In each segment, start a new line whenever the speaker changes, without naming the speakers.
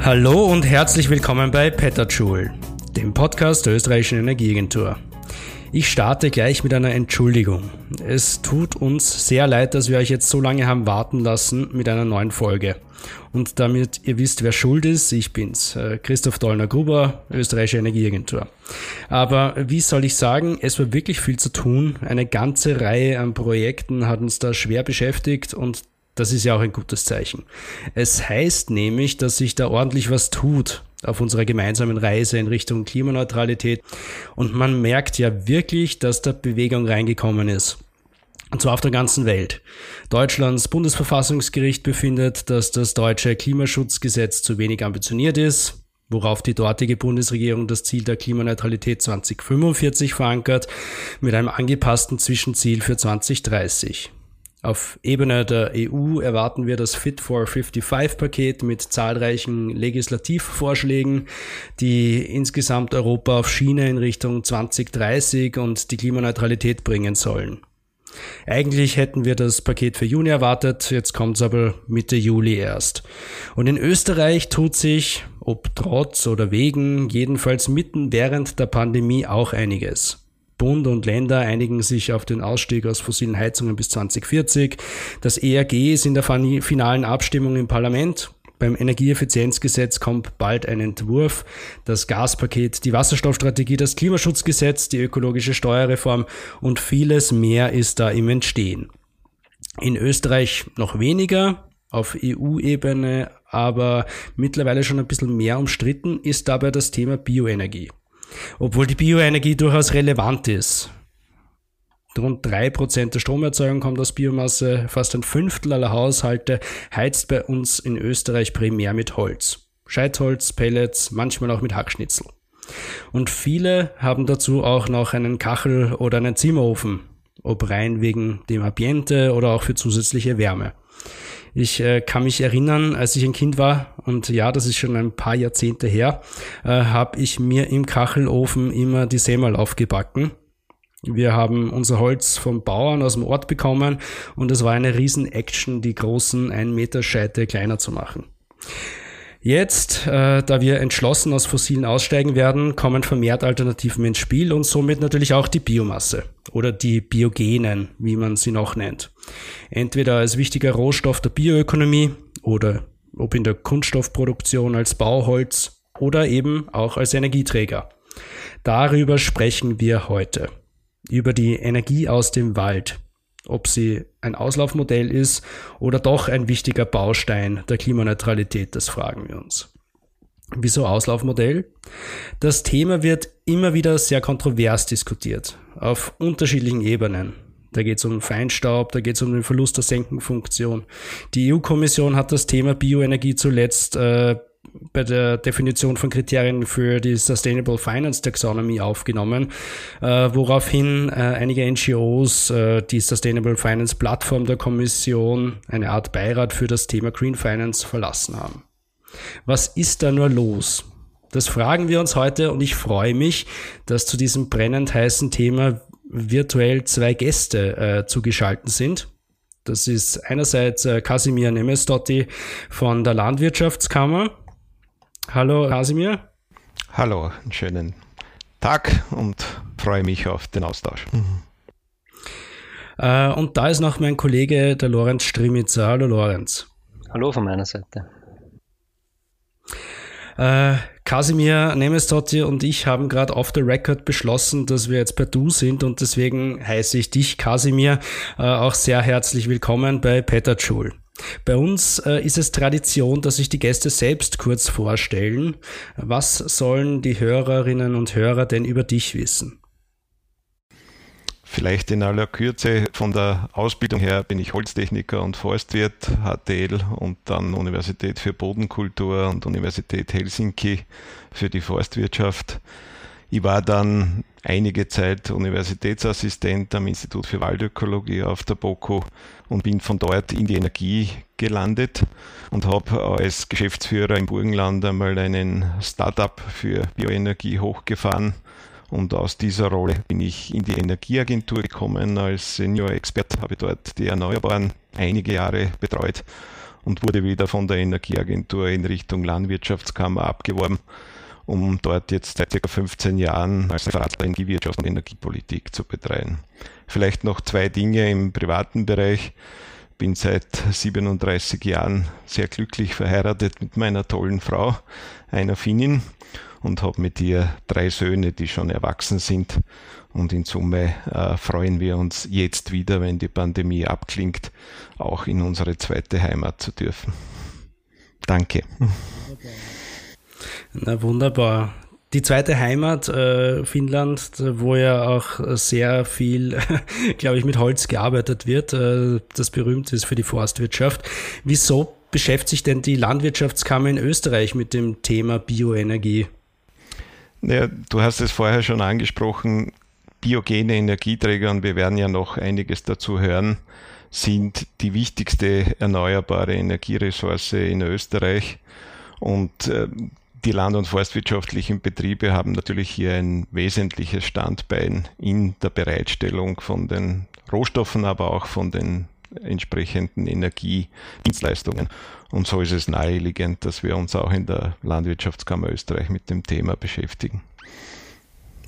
Hallo und herzlich willkommen bei Petterjoule, dem Podcast der österreichischen Energieagentur. Ich starte gleich mit einer Entschuldigung. Es tut uns sehr leid, dass wir euch jetzt so lange haben warten lassen mit einer neuen Folge. Und damit ihr wisst, wer schuld ist, ich bin's, äh, Christoph Dollner-Gruber, österreichische Energieagentur. Aber wie soll ich sagen, es war wirklich viel zu tun. Eine ganze Reihe an Projekten hat uns da schwer beschäftigt und das ist ja auch ein gutes Zeichen. Es heißt nämlich, dass sich da ordentlich was tut auf unserer gemeinsamen Reise in Richtung Klimaneutralität. Und man merkt ja wirklich, dass da Bewegung reingekommen ist. Und zwar auf der ganzen Welt. Deutschlands Bundesverfassungsgericht befindet, dass das deutsche Klimaschutzgesetz zu wenig ambitioniert ist, worauf die dortige Bundesregierung das Ziel der Klimaneutralität 2045 verankert, mit einem angepassten Zwischenziel für 2030. Auf Ebene der EU erwarten wir das Fit for 55-Paket mit zahlreichen Legislativvorschlägen, die insgesamt Europa auf Schiene in Richtung 2030 und die Klimaneutralität bringen sollen. Eigentlich hätten wir das Paket für Juni erwartet, jetzt kommt es aber Mitte Juli erst. Und in Österreich tut sich, ob trotz oder wegen, jedenfalls mitten während der Pandemie auch einiges. Bund und Länder einigen sich auf den Ausstieg aus fossilen Heizungen bis 2040. Das ERG ist in der finalen Abstimmung im Parlament. Beim Energieeffizienzgesetz kommt bald ein Entwurf. Das Gaspaket, die Wasserstoffstrategie, das Klimaschutzgesetz, die ökologische Steuerreform und vieles mehr ist da im Entstehen. In Österreich noch weniger, auf EU-Ebene aber mittlerweile schon ein bisschen mehr umstritten ist dabei das Thema Bioenergie. Obwohl die Bioenergie durchaus relevant ist. Rund drei Prozent der Stromerzeugung kommt aus Biomasse, fast ein Fünftel aller Haushalte heizt bei uns in Österreich primär mit Holz. Scheitholz, Pellets, manchmal auch mit Hackschnitzel. Und viele haben dazu auch noch einen Kachel oder einen Zimmerofen, ob rein wegen dem Ambiente oder auch für zusätzliche Wärme. Ich äh, kann mich erinnern, als ich ein Kind war, und ja, das ist schon ein paar Jahrzehnte her, äh, habe ich mir im Kachelofen immer die Semmel aufgebacken. Wir haben unser Holz vom Bauern aus dem Ort bekommen und es war eine Riesen-Action, die großen 1 Meter Scheite kleiner zu machen. Jetzt, äh, da wir entschlossen aus Fossilen aussteigen werden, kommen vermehrt Alternativen ins Spiel und somit natürlich auch die Biomasse oder die Biogenen, wie man sie noch nennt. Entweder als wichtiger Rohstoff der Bioökonomie oder ob in der Kunststoffproduktion als Bauholz oder eben auch als Energieträger. Darüber sprechen wir heute. Über die Energie aus dem Wald, ob sie ein Auslaufmodell ist oder doch ein wichtiger Baustein der Klimaneutralität, das fragen wir uns. Wieso Auslaufmodell? Das Thema wird immer wieder sehr kontrovers diskutiert, auf unterschiedlichen Ebenen. Da geht es um Feinstaub, da geht es um den Verlust der Senkenfunktion. Die EU-Kommission hat das Thema Bioenergie zuletzt äh, bei der Definition von Kriterien für die Sustainable Finance Taxonomy aufgenommen, äh, woraufhin äh, einige NGOs äh, die Sustainable Finance Plattform der Kommission, eine Art Beirat für das Thema Green Finance, verlassen haben. Was ist da nur los? Das fragen wir uns heute und ich freue mich, dass zu diesem brennend heißen Thema virtuell zwei Gäste äh, zugeschaltet sind. Das ist einerseits äh, Kasimir Nemestotti von der Landwirtschaftskammer. Hallo Kasimir.
Hallo, einen schönen Tag und freue mich auf den Austausch. Mhm.
Äh, und da ist noch mein Kollege, der Lorenz Strimitzer. Hallo Lorenz.
Hallo von meiner Seite.
Äh, Kasimir Nemestotti und ich haben gerade off the record beschlossen, dass wir jetzt bei Du sind und deswegen heiße ich dich, Kasimir, äh, auch sehr herzlich willkommen bei Peter Schul. Bei uns äh, ist es Tradition, dass sich die Gäste selbst kurz vorstellen. Was sollen die Hörerinnen und Hörer denn über dich wissen?
Vielleicht in aller Kürze von der Ausbildung her bin ich Holztechniker und Forstwirt, HTL und dann Universität für Bodenkultur und Universität Helsinki für die Forstwirtschaft. Ich war dann einige Zeit Universitätsassistent am Institut für Waldökologie auf der BOKU und bin von dort in die Energie gelandet und habe als Geschäftsführer im Burgenland einmal einen Startup für Bioenergie hochgefahren Und aus dieser Rolle bin ich in die Energieagentur gekommen. Als Senior-Expert habe dort die Erneuerbaren einige Jahre betreut und wurde wieder von der Energieagentur in Richtung Landwirtschaftskammer abgeworben, um dort jetzt seit ca. 15 Jahren als Referat der Energiewirtschaft und Energiepolitik zu betreuen. Vielleicht noch zwei Dinge im privaten Bereich bin seit 37 Jahren sehr glücklich verheiratet mit meiner tollen Frau, einer Finnin, und habe mit ihr drei Söhne, die schon erwachsen sind. Und in Summe äh, freuen wir uns jetzt wieder, wenn die Pandemie abklingt, auch in unsere zweite Heimat zu dürfen. Danke.
Na wunderbar die zweite Heimat, äh, Finnland, wo ja auch sehr viel, glaube ich, mit Holz gearbeitet wird, äh, das berühmt ist für die Forstwirtschaft. Wieso beschäftigt sich denn die Landwirtschaftskammer in Österreich mit dem Thema Bioenergie?
Ja, du hast es vorher schon angesprochen, biogene Energieträger, und wir werden ja noch einiges dazu hören, sind die wichtigste erneuerbare Energieressource in Österreich. Und äh, die land- und forstwirtschaftlichen Betriebe haben natürlich hier ein wesentliches Standbein in der Bereitstellung von den Rohstoffen, aber auch von den entsprechenden Energiedienstleistungen. Und so ist es naheliegend, dass wir uns auch in der Landwirtschaftskammer Österreich mit dem Thema beschäftigen.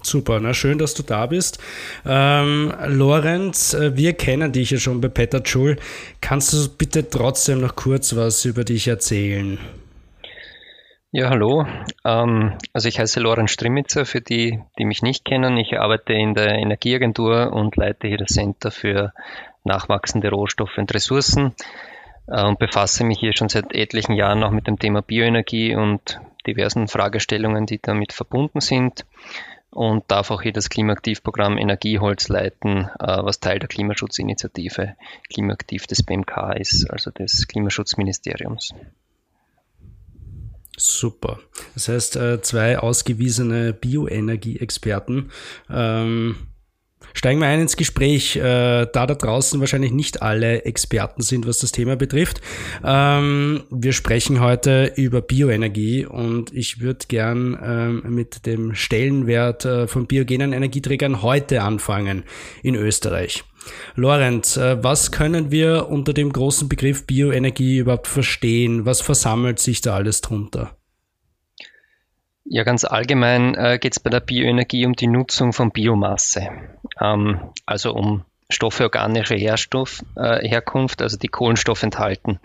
Super, na schön, dass du da bist. Ähm, Lorenz, äh, wir kennen dich ja schon bei Peter Schul. Kannst du bitte trotzdem noch kurz was über dich erzählen?
Ja, hallo. Ähm, also ich heiße Lorenz Strimmitzer, für die, die mich nicht kennen. Ich arbeite in der Energieagentur und leite hier das Center für nachwachsende Rohstoffe und Ressourcen äh, und befasse mich hier schon seit etlichen Jahren auch mit dem Thema Bioenergie und diversen Fragestellungen, die damit verbunden sind und darf auch hier das Klimaaktivprogramm Energieholz leiten, äh, was Teil der Klimaschutzinitiative Klimaaktiv des BMK ist, also des Klimaschutzministeriums.
Super. Das heißt, äh, zwei ausgewiesene Bioenergie-Experten. Ähm, Steigen wir ein ins Gespräch, äh, da da draußen wahrscheinlich nicht alle Experten sind, was das Thema betrifft. Ähm, wir sprechen heute über Bioenergie und ich würde gern ähm, mit dem Stellenwert äh, von biogenen Energieträgern heute anfangen in Österreich. Lorenz, äh, was können wir unter dem großen Begriff Bioenergie überhaupt verstehen? Was versammelt sich da alles drunter?
Ja, ganz allgemein äh, geht es bei der Bioenergie um die Nutzung von Biomasse, ähm, also um Stoffe organischer Herstoff, äh, Herkunft, also die Kohlenstoff enthalten.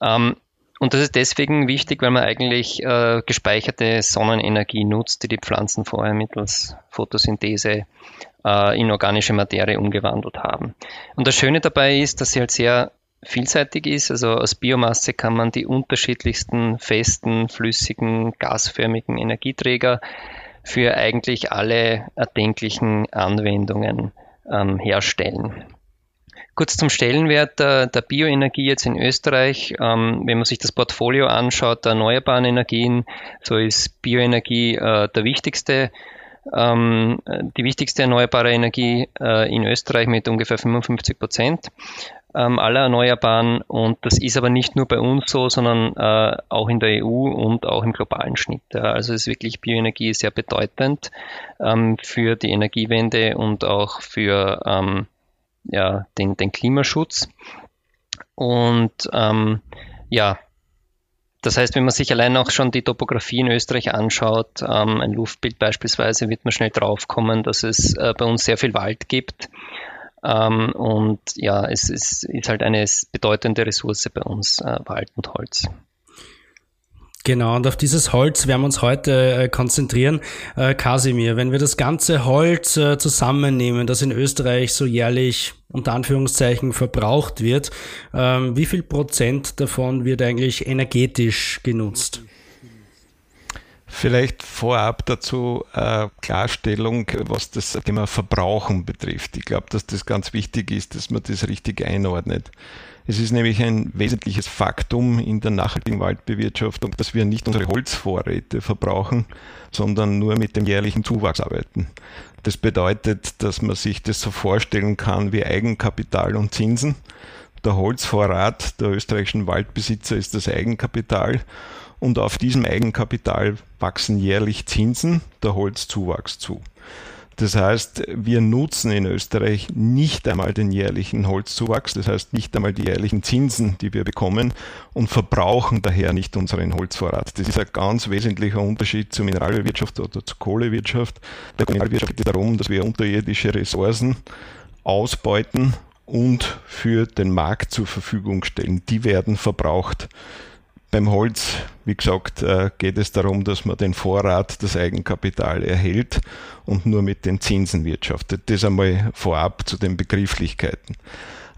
Ähm, und das ist deswegen wichtig, weil man eigentlich gespeicherte Sonnenenergie nutzt, die die Pflanzen vorher mittels Photosynthese äh, in organische Materie umgewandelt haben. Und das Schöne dabei ist, dass sie halt sehr vielseitig ist. Also aus Biomasse kann man die unterschiedlichsten festen, flüssigen, gasförmigen Energieträger für eigentlich alle erdenklichen Anwendungen ähm, herstellen. Kurz zum Stellenwert der, der Bioenergie jetzt in Österreich. Ähm, wenn man sich das Portfolio anschaut der erneuerbaren Energien, so ist Bioenergie äh, der wichtigste ähm, die wichtigste erneuerbare Energie äh, in Österreich mit ungefähr 55 Prozent ähm, aller Erneuerbaren. Und das ist aber nicht nur bei uns so, sondern äh, auch in der EU und auch im globalen Schnitt. Ja. Also ist wirklich Bioenergie sehr bedeutend ähm, für die Energiewende und auch für ähm, ja, den, den Klimaschutz. Und ähm, ja, das heißt, wenn man sich allein auch schon die Topografie in Österreich anschaut, ähm, ein Luftbild beispielsweise, wird man schnell draufkommen, dass es äh, bei uns sehr viel Wald gibt. Ähm, und ja, es, es, ist halt eine bedeutende Ressource bei uns, äh, Wald und Holz.
Genau, und auf dieses Holz werden wir uns heute äh, konzentrieren. Äh, Kasimir, wenn wir das ganze Holz äh, zusammennehmen, das in Österreich so jährlich unter Anführungszeichen verbraucht wird, ähm, wie viel Prozent davon wird eigentlich energetisch genutzt?
Vielleicht vorab dazu äh, Klarstellung, was das Thema Verbrauchen betrifft. Ich glaube, dass das ganz wichtig ist, dass man das richtig einordnet. Es ist nämlich ein wesentliches Faktum in der nachhaltigen Waldbewirtschaftung, dass wir nicht unsere Holzvorräte verbrauchen, sondern nur mit dem jährlichen Zuwachs arbeiten. Das bedeutet, dass man sich das so vorstellen kann wie Eigenkapital und Zinsen. Der Holzvorrat der österreichischen Waldbesitzer ist das Eigenkapital und auf diesem Eigenkapital wachsen jährlich Zinsen, der Holzzuwachs zu. Das heißt, wir nutzen in Österreich nicht einmal den jährlichen Holzzuwachs, das heißt nicht einmal die jährlichen Zinsen, die wir bekommen und verbrauchen daher nicht unseren Holzvorrat. Das ist ein ganz wesentlicher Unterschied zur Mineralwirtschaft oder zur Kohlewirtschaft. Der Mineralwirtschaft geht darum, dass wir unterirdische Ressourcen ausbeuten und für den Markt zur Verfügung stellen. Die werden verbraucht. Beim Holz, wie gesagt, äh, geht es darum, dass man den Vorrat, das Eigenkapital erhält und nur mit den Zinsen wirtschaftet. Das einmal vorab zu den Begrifflichkeiten.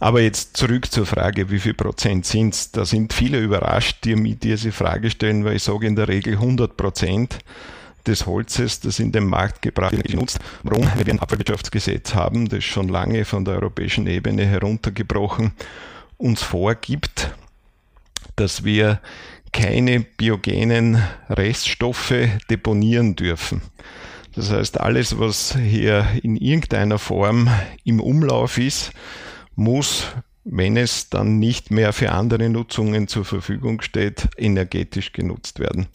Aber jetzt zurück zur Frage, wie viel Prozent sind es? Da sind viele überrascht, die mir diese Frage stellen, weil ich sage in der Regel 100 Prozent des Holzes, das in den Markt gebracht wird, genutzt. Warum? Weil wir ein Abfallwirtschaftsgesetz haben, das schon lange von der europäischen Ebene heruntergebrochen uns vorgibt, dass wir keine biogenen Reststoffe deponieren dürfen. Das heißt, alles, was hier in irgendeiner Form im Umlauf ist, muss, wenn es dann nicht mehr für andere Nutzungen zur Verfügung steht, energetisch genutzt werden.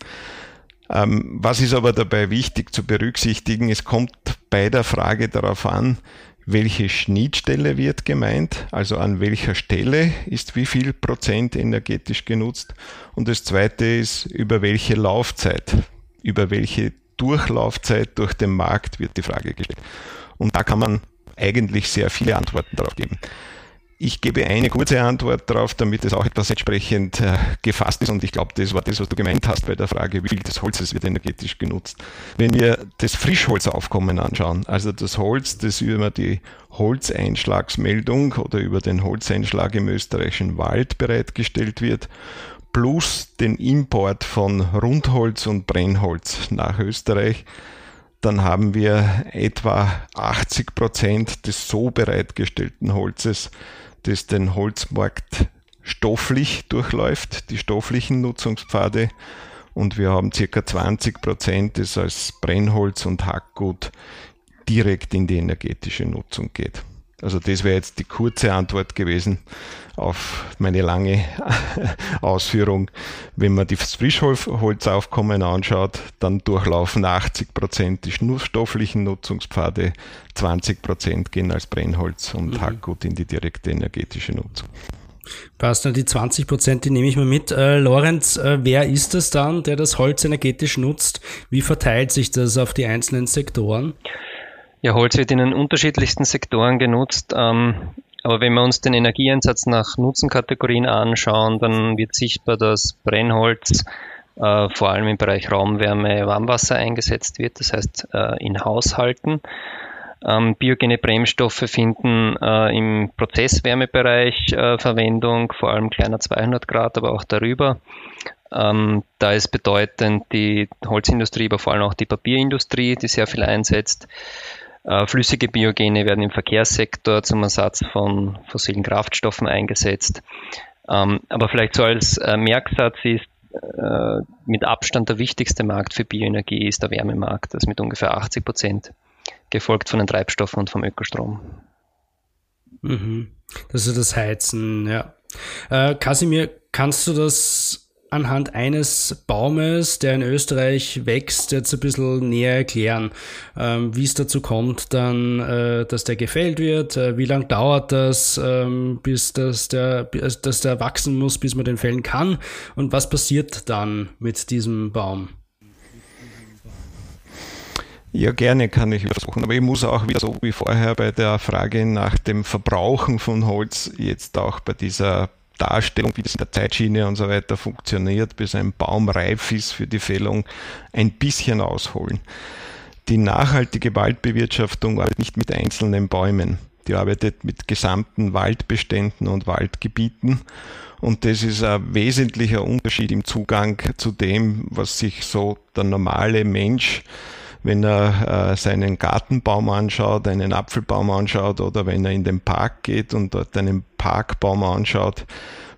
Ähm, was ist aber dabei wichtig zu berücksichtigen? Es kommt bei der Frage darauf an, welche Schnittstelle wird gemeint, also an welcher Stelle ist wie viel Prozent energetisch genutzt. Und das zweite ist, über welche Laufzeit, über welche Durchlaufzeit durch den Markt wird die Frage gestellt. Und da kann man eigentlich sehr viele Antworten darauf geben. Ich gebe eine kurze Antwort darauf, damit es auch etwas entsprechend äh, gefasst ist. Und ich glaube, das war das, was du gemeint hast bei der Frage, wie viel des Holzes wird energetisch genutzt. Wenn wir das Frischholzaufkommen anschauen, also das Holz, das über die Holzeinschlagsmeldung oder über den Holzeinschlag im österreichischen Wald bereitgestellt wird, plus den Import von Rundholz und Brennholz nach Österreich, dann haben wir etwa 80 Prozent des so bereitgestellten Holzes das den Holzmarkt stofflich durchläuft, die stofflichen Nutzungspfade. Und wir haben circa 20 Prozent, das als Brennholz und Hackgut direkt in die energetische Nutzung geht. Also das wäre jetzt die kurze Antwort gewesen auf meine lange Ausführung. Wenn man das Frischholzaufkommen anschaut, dann durchlaufen 80 Prozent die stofflichen Nutzungspfade, 20 Prozent gehen als Brennholz und mhm. Hackgut in die direkte energetische Nutzung.
Passt, die 20 Prozent, die nehme ich mal mit. Äh, Lorenz, äh, wer ist das dann, der das Holz energetisch nutzt? Wie verteilt sich das auf die einzelnen Sektoren?
Ja, Holz wird in den unterschiedlichsten Sektoren genutzt. Ähm, aber wenn wir uns den Energieeinsatz nach Nutzenkategorien anschauen, dann wird sichtbar, dass Brennholz äh, vor allem im Bereich Raumwärme, Warmwasser eingesetzt wird, das heißt äh, in Haushalten. Ähm, biogene Bremsstoffe finden äh, im Prozesswärmebereich äh, Verwendung, vor allem kleiner 200 Grad, aber auch darüber. Ähm, da ist bedeutend die Holzindustrie, aber vor allem auch die Papierindustrie, die sehr viel einsetzt. Äh, flüssige Biogene werden im Verkehrssektor zum Ersatz von fossilen Kraftstoffen eingesetzt. Ähm, aber vielleicht so als äh, Merksatz ist, äh, mit Abstand der wichtigste Markt für Bioenergie ist der Wärmemarkt, das mit ungefähr 80 Prozent, gefolgt von den Treibstoffen und vom Ökostrom.
Mhm. Das ist das Heizen, ja. Kasimir, kannst du das anhand eines Baumes, der in Österreich wächst, jetzt ein bisschen näher erklären, ähm, wie es dazu kommt, dann, äh, dass der gefällt wird, äh, wie lange dauert das, ähm, bis das der, dass der wachsen muss, bis man den fällen kann und was passiert dann mit diesem Baum?
Ja, gerne kann ich versuchen, aber ich muss auch wieder so wie vorher bei der Frage nach dem Verbrauchen von Holz jetzt auch bei dieser Darstellung, wie das in der Zeitschiene und so weiter funktioniert, bis ein Baum reif ist für die Fällung, ein bisschen ausholen. Die nachhaltige Waldbewirtschaftung arbeitet nicht mit einzelnen Bäumen. Die arbeitet mit gesamten Waldbeständen und Waldgebieten. Und das ist ein wesentlicher Unterschied im Zugang zu dem, was sich so der normale Mensch wenn er äh, seinen Gartenbaum anschaut, einen Apfelbaum anschaut oder wenn er in den Park geht und dort einen Parkbaum anschaut,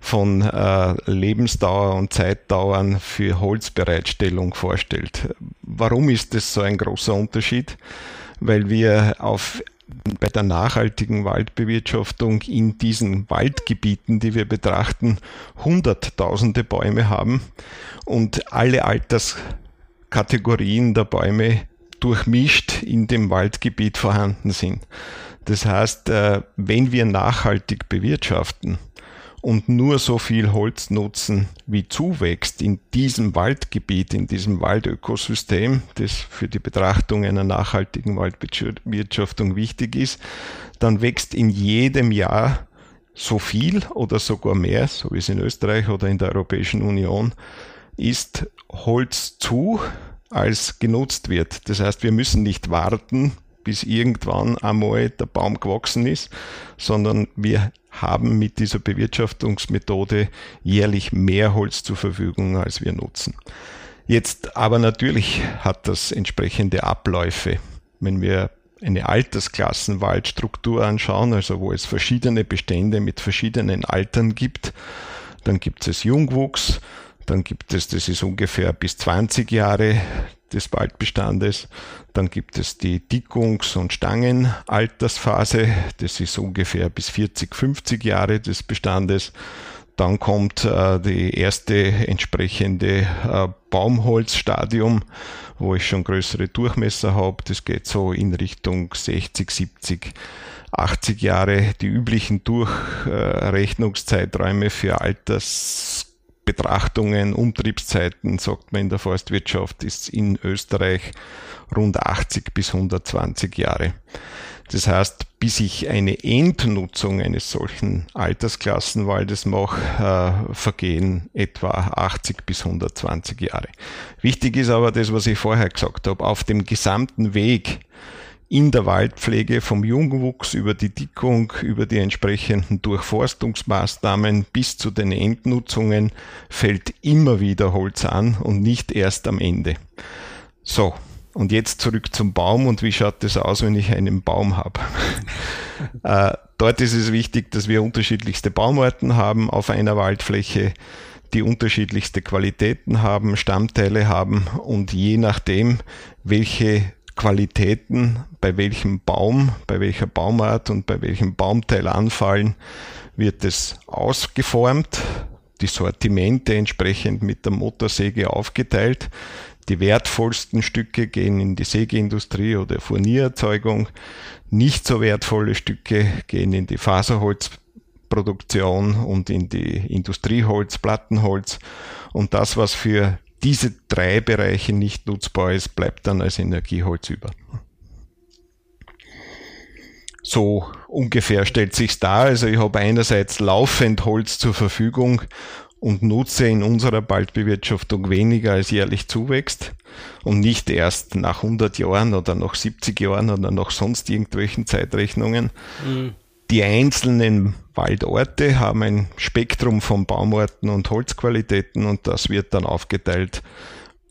von äh, Lebensdauer und Zeitdauern für Holzbereitstellung vorstellt. Warum ist das so ein großer Unterschied? Weil wir auf bei der nachhaltigen Waldbewirtschaftung in diesen Waldgebieten, die wir betrachten, hunderttausende Bäume haben und alle Alterskategorien der Bäume durchmischt in dem Waldgebiet vorhanden sind. Das heißt, äh, wenn wir nachhaltig bewirtschaften, und nur so viel Holz nutzen, wie zuwächst in diesem Waldgebiet, in diesem Waldökosystem, das für die Betrachtung einer nachhaltigen Waldbewirtschaftung wichtig ist, dann wächst in jedem Jahr so viel oder sogar mehr, so wie es in Österreich oder in der Europäischen Union ist, Holz zu, als genutzt wird. Das heißt, wir müssen nicht warten, bis irgendwann einmal der Baum gewachsen ist, sondern wir haben mit dieser Bewirtschaftungsmethode jährlich mehr Holz zur Verfügung, als wir nutzen. Jetzt aber natürlich hat das entsprechende Abläufe. Wenn wir eine Altersklassenwaldstruktur anschauen, also wo es verschiedene Bestände mit verschiedenen Altern gibt, dann gibt es Jungwuchs, dann gibt es, das ist ungefähr bis 20 Jahre des Waldbestandes. Dann gibt es die Dickungs- und Stangenaltersphase. Das ist ungefähr bis 40, 50 Jahre des Bestandes. Dann kommt äh, die erste entsprechende äh, Baumholzstadium, wo ich schon größere Durchmesser habe. Das geht so in Richtung 60, 70, 80 Jahre. Die üblichen Durchrechnungszeiträume für Alters Betrachtungen, Umtriebszeiten, sagt man in der Forstwirtschaft, ist in Österreich rund 80 bis 120 Jahre. Das heißt, bis ich eine Endnutzung eines solchen Altersklassenwaldes mache, äh, vergehen etwa 80 bis 120 Jahre. Wichtig ist aber das, was ich vorher gesagt habe, auf dem gesamten Weg in der Waldpflege vom Jungwuchs über die Dickung, über die entsprechenden Durchforstungsmaßnahmen bis zu den Endnutzungen fällt immer wieder Holz an und nicht erst am Ende. So, und jetzt zurück zum Baum und wie schaut das aus, wenn ich einen Baum habe? äh, dort ist es wichtig, dass wir unterschiedlichste Baumarten haben auf einer Waldfläche, die unterschiedlichste Qualitäten haben, Stammteile haben und je nachdem, welche Qualitäten bei welchem Baum, bei welcher Baumart und bei welchem Baumteil anfallen, wird es ausgeformt, die Sortimente entsprechend mit der Motorsäge aufgeteilt. Die wertvollsten Stücke gehen in die Sägeindustrie oder Furniererzeugung. Nicht so wertvolle Stücke gehen in die Faserholzproduktion und in die Industrieholz, Plattenholz. Und das, was für diese drei Bereiche nicht nutzbar ist, bleibt dann als Energieholz über. So ungefähr stellt sich's dar. Also ich habe einerseits laufend Holz zur Verfügung und nutze in unserer Waldbewirtschaftung weniger als jährlich zuwächst und nicht erst nach 100 Jahren oder nach 70 Jahren oder nach sonst irgendwelchen Zeitrechnungen. Mhm. Die einzelnen Waldorte haben ein Spektrum von Baumarten und Holzqualitäten und das wird dann aufgeteilt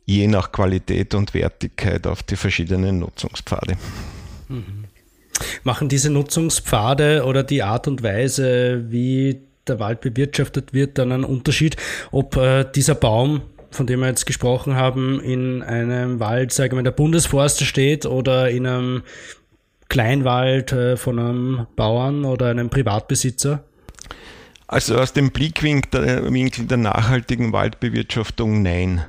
je nach Qualität und Wertigkeit auf die verschiedenen Nutzungspfade.
Mhm. Machen diese Nutzungspfade oder die Art und Weise, wie der Wald bewirtschaftet wird, dann einen Unterschied, ob äh, dieser Baum von dem wir jetzt gesprochen haben, in einem Wald, sagen wir, der Bundesforste steht oder in einem Kleinwald äh, von einem Bauern oder einem Privatbesitzer?
Also aus dem Blickwinkel der nachhaltigen Waldbewirtschaftung nein,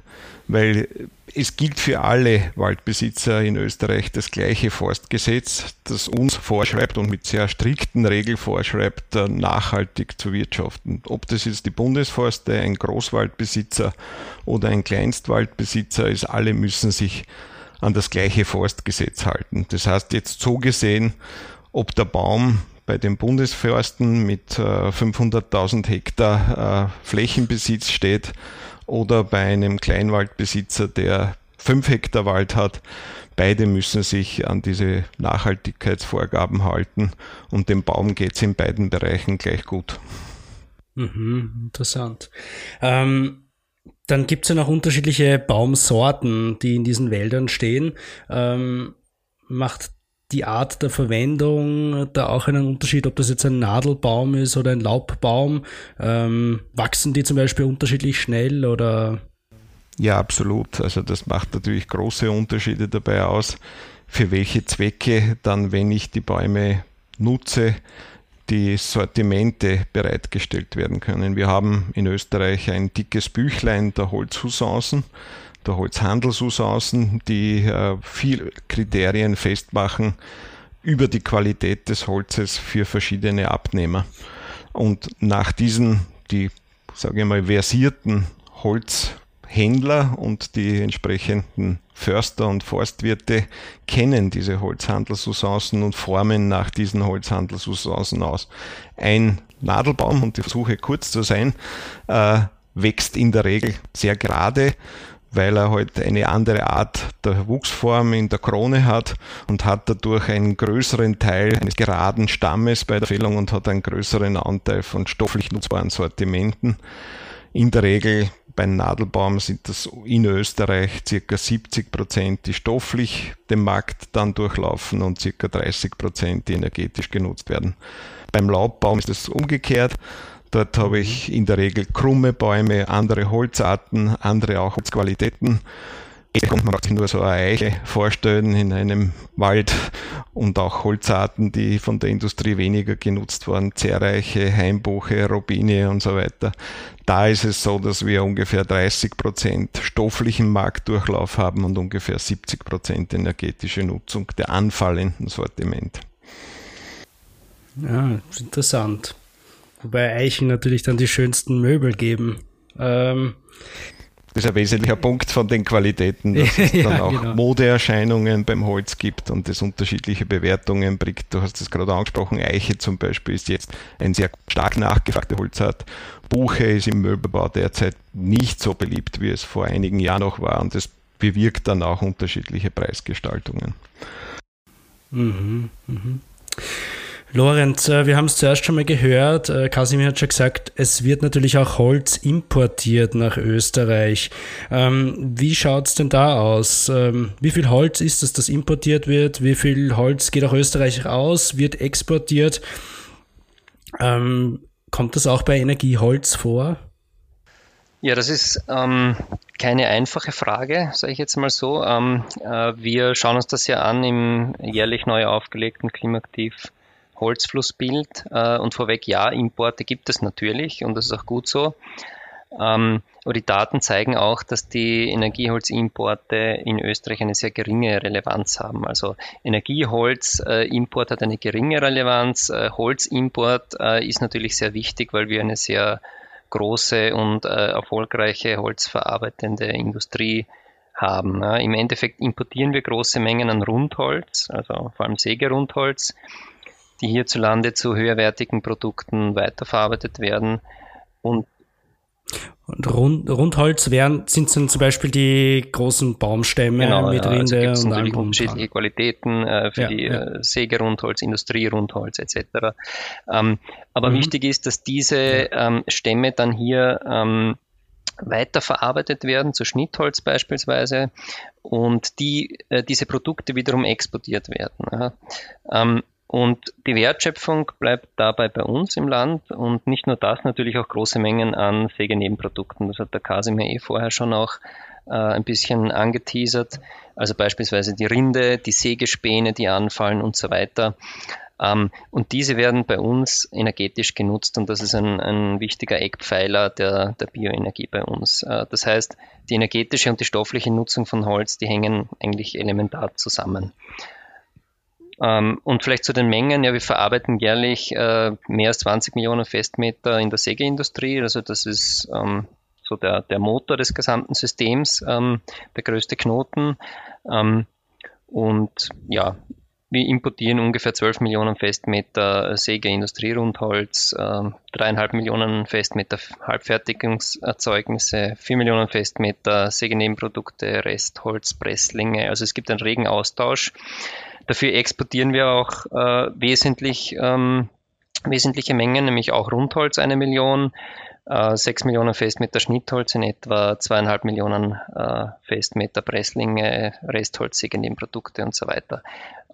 weil es gilt für alle Waldbesitzer in Österreich das gleiche Forstgesetz, das uns vorschreibt und mit sehr strikten Regeln vorschreibt, nachhaltig zu wirtschaften. Ob das jetzt die Bundesforste, ein Großwaldbesitzer oder ein Kleinstwaldbesitzer ist, alle müssen sich an das gleiche Forstgesetz halten. Das heißt jetzt so gesehen, ob der Baum bei den Bundesforsten mit 500.000 äh, Hektar äh, Flächenbesitz steht oder bei einem Kleinwaldbesitzer, der 5 Hektar Wald hat. Beide müssen sich an diese Nachhaltigkeitsvorgaben halten und dem Baum geht es in beiden Bereichen gleich gut.
Mhm, interessant. Ähm, dann gibt es ja noch unterschiedliche Baumsorten, die in diesen Wäldern stehen. Ähm, macht die Art der Verwendung da auch einen Unterschied, ob das jetzt ein Nadelbaum ist oder ein Laubbaum? Ähm, wachsen die zum Beispiel unterschiedlich schnell oder?
Ja, absolut. Also das macht natürlich große Unterschiede dabei aus. für welche Zwecke dann, wenn ich die Bäume nutze, die Sortimente bereitgestellt werden können. Wir haben in Österreich ein dickes Büchlein der Holzhusancen, der Holzhandelshusancen, die äh, viel Kriterien festmachen über die Qualität des Holzes für verschiedene Abnehmer. Und nach diesen, die, sage ich mal, versierten Holzhändler und die entsprechenden Förster und Forstwirte kennen diese Holzhandelsusancen und formen nach diesen Holzhandelsusancen aus. Ein Nadelbaum, und ich versuche kurz zu sein, äh, wächst in der Regel sehr gerade weil er halt eine andere Art der Wuchsform in der Krone hat und hat dadurch einen größeren Teil eines geraden Stammes bei der Fällung und hat einen größeren Anteil von stofflich nutzbaren Sortimenten. In der Regel beim Nadelbaum sind das in Österreich circa 70 Prozent, die stofflich den Markt dann durchlaufen und circa 30 Prozent, die energetisch genutzt werden. Beim Laubbaum ist es umgekehrt. Dort habe ich in der Regel krumme Bäume, andere Holzarten, andere auch Holzqualitäten. Hier kann man sich nur so eine Eiche vorstellen in einem Wald und auch Holzarten, die von der Industrie weniger genutzt wurden, Zerreiche, Heimbuche, Robine und so weiter. Da ist es so, dass wir ungefähr 30 Prozent stofflichen Marktdurchlauf haben und ungefähr 70 Prozent energetische Nutzung der anfallenden Sortiment.
Ja, interessant. Wobei Eichen natürlich dann die schönsten Möbel geben. Ähm,
das ist ein wesentlicher Punkt von den Qualitäten, dass es ja, dann auch genau. Modeerscheinungen beim Holz gibt und es unterschiedliche Bewertungen bringt. Du hast es gerade angesprochen, Eiche zum Beispiel ist jetzt ein sehr stark nachgefragter Holzart. Buche ist im Möbelbau derzeit nicht so beliebt, wie es vor einigen Jahren noch war und das bewirkt dann auch unterschiedliche Preisgestaltungen.
Mhm, mhm. Lorenz, äh, wir haben es zuerst schon mal gehört. Äh, Kasimir hat schon gesagt, es wird natürlich auch Holz importiert nach Österreich. Ähm, wie schaut es denn da aus? Ähm, wie viel Holz ist es, das importiert wird? Wie viel Holz geht auch Österreich aus, wird exportiert? Ähm, kommt das auch bei Energieholz vor?
Ja, das ist ähm, keine einfache Frage, sage ich jetzt mal so. Ähm, äh, wir schauen uns das ja an im jährlich neu aufgelegten Klimaaktiv Holzflussbild. Äh, und vorweg, ja, Importe gibt es natürlich und das ist auch gut so. Ähm, aber die Daten zeigen auch, dass die Energieholzimporte in Österreich eine sehr geringe Relevanz haben. Also Energieholzimport äh, hat eine geringe Relevanz. Äh, Holzimport äh, ist natürlich sehr wichtig, weil wir eine sehr große und äh, erfolgreiche holzverarbeitende Industrie haben. Ja. Im Endeffekt importieren wir große Mengen an Rundholz, also vor allem Sägerundholz die hierzulande zu höherwertigen Produkten weiterverarbeitet werden. Und
und Rund, Rundholz wären, sind dann zum Beispiel die großen Baumstämme
genau, mit ja, also Rinde also und natürlich unterschiedliche Qualitäten äh, für ja, die ja. Äh, Sägerundholz, Industrierundholz etc. Ähm, aber mhm. wichtig ist, dass diese ähm, Stämme dann hier ähm, weiterverarbeitet werden, zu Schnittholz beispielsweise, und die, äh, diese Produkte wiederum exportiert werden. Ähm, und die Wertschöpfung bleibt dabei bei uns im Land und nicht nur das, natürlich auch große Mengen an Sägenebenprodukten. Das hat der Kasimir eh vorher schon auch äh, ein bisschen angeteasert. Also beispielsweise die Rinde, die Sägespäne, die anfallen und so weiter. Ähm, und diese werden bei uns energetisch genutzt und das ist ein, ein wichtiger Eckpfeiler der, der Bioenergie bei uns. Äh, das heißt, die energetische und die stoffliche Nutzung von Holz, die hängen eigentlich elementar zusammen. Ähm, und vielleicht zu den Mengen, ja, wir verarbeiten jährlich äh, mehr als 20 Millionen Festmeter in der Sägeindustrie, also das ist ähm, so der, der Motor des gesamten Systems, ähm, der größte Knoten. Ähm, und ja, wir importieren ungefähr 12 Millionen Festmeter Sägeindustrie-Rundholz, äh, Millionen Festmeter Halbfertigungserzeugnisse, vier Millionen Festmeter Sägenebenprodukte, Restholz, Presslinge. Also es gibt einen regen Austausch. Dafür exportieren wir auch äh, wesentlich, ähm, wesentliche Mengen, nämlich auch Rundholz eine Million, äh, 6 Millionen Festmeter Schnittholz in etwa, zweieinhalb Millionen äh, Festmeter Presslinge, Restholz, Nebenprodukte und so weiter.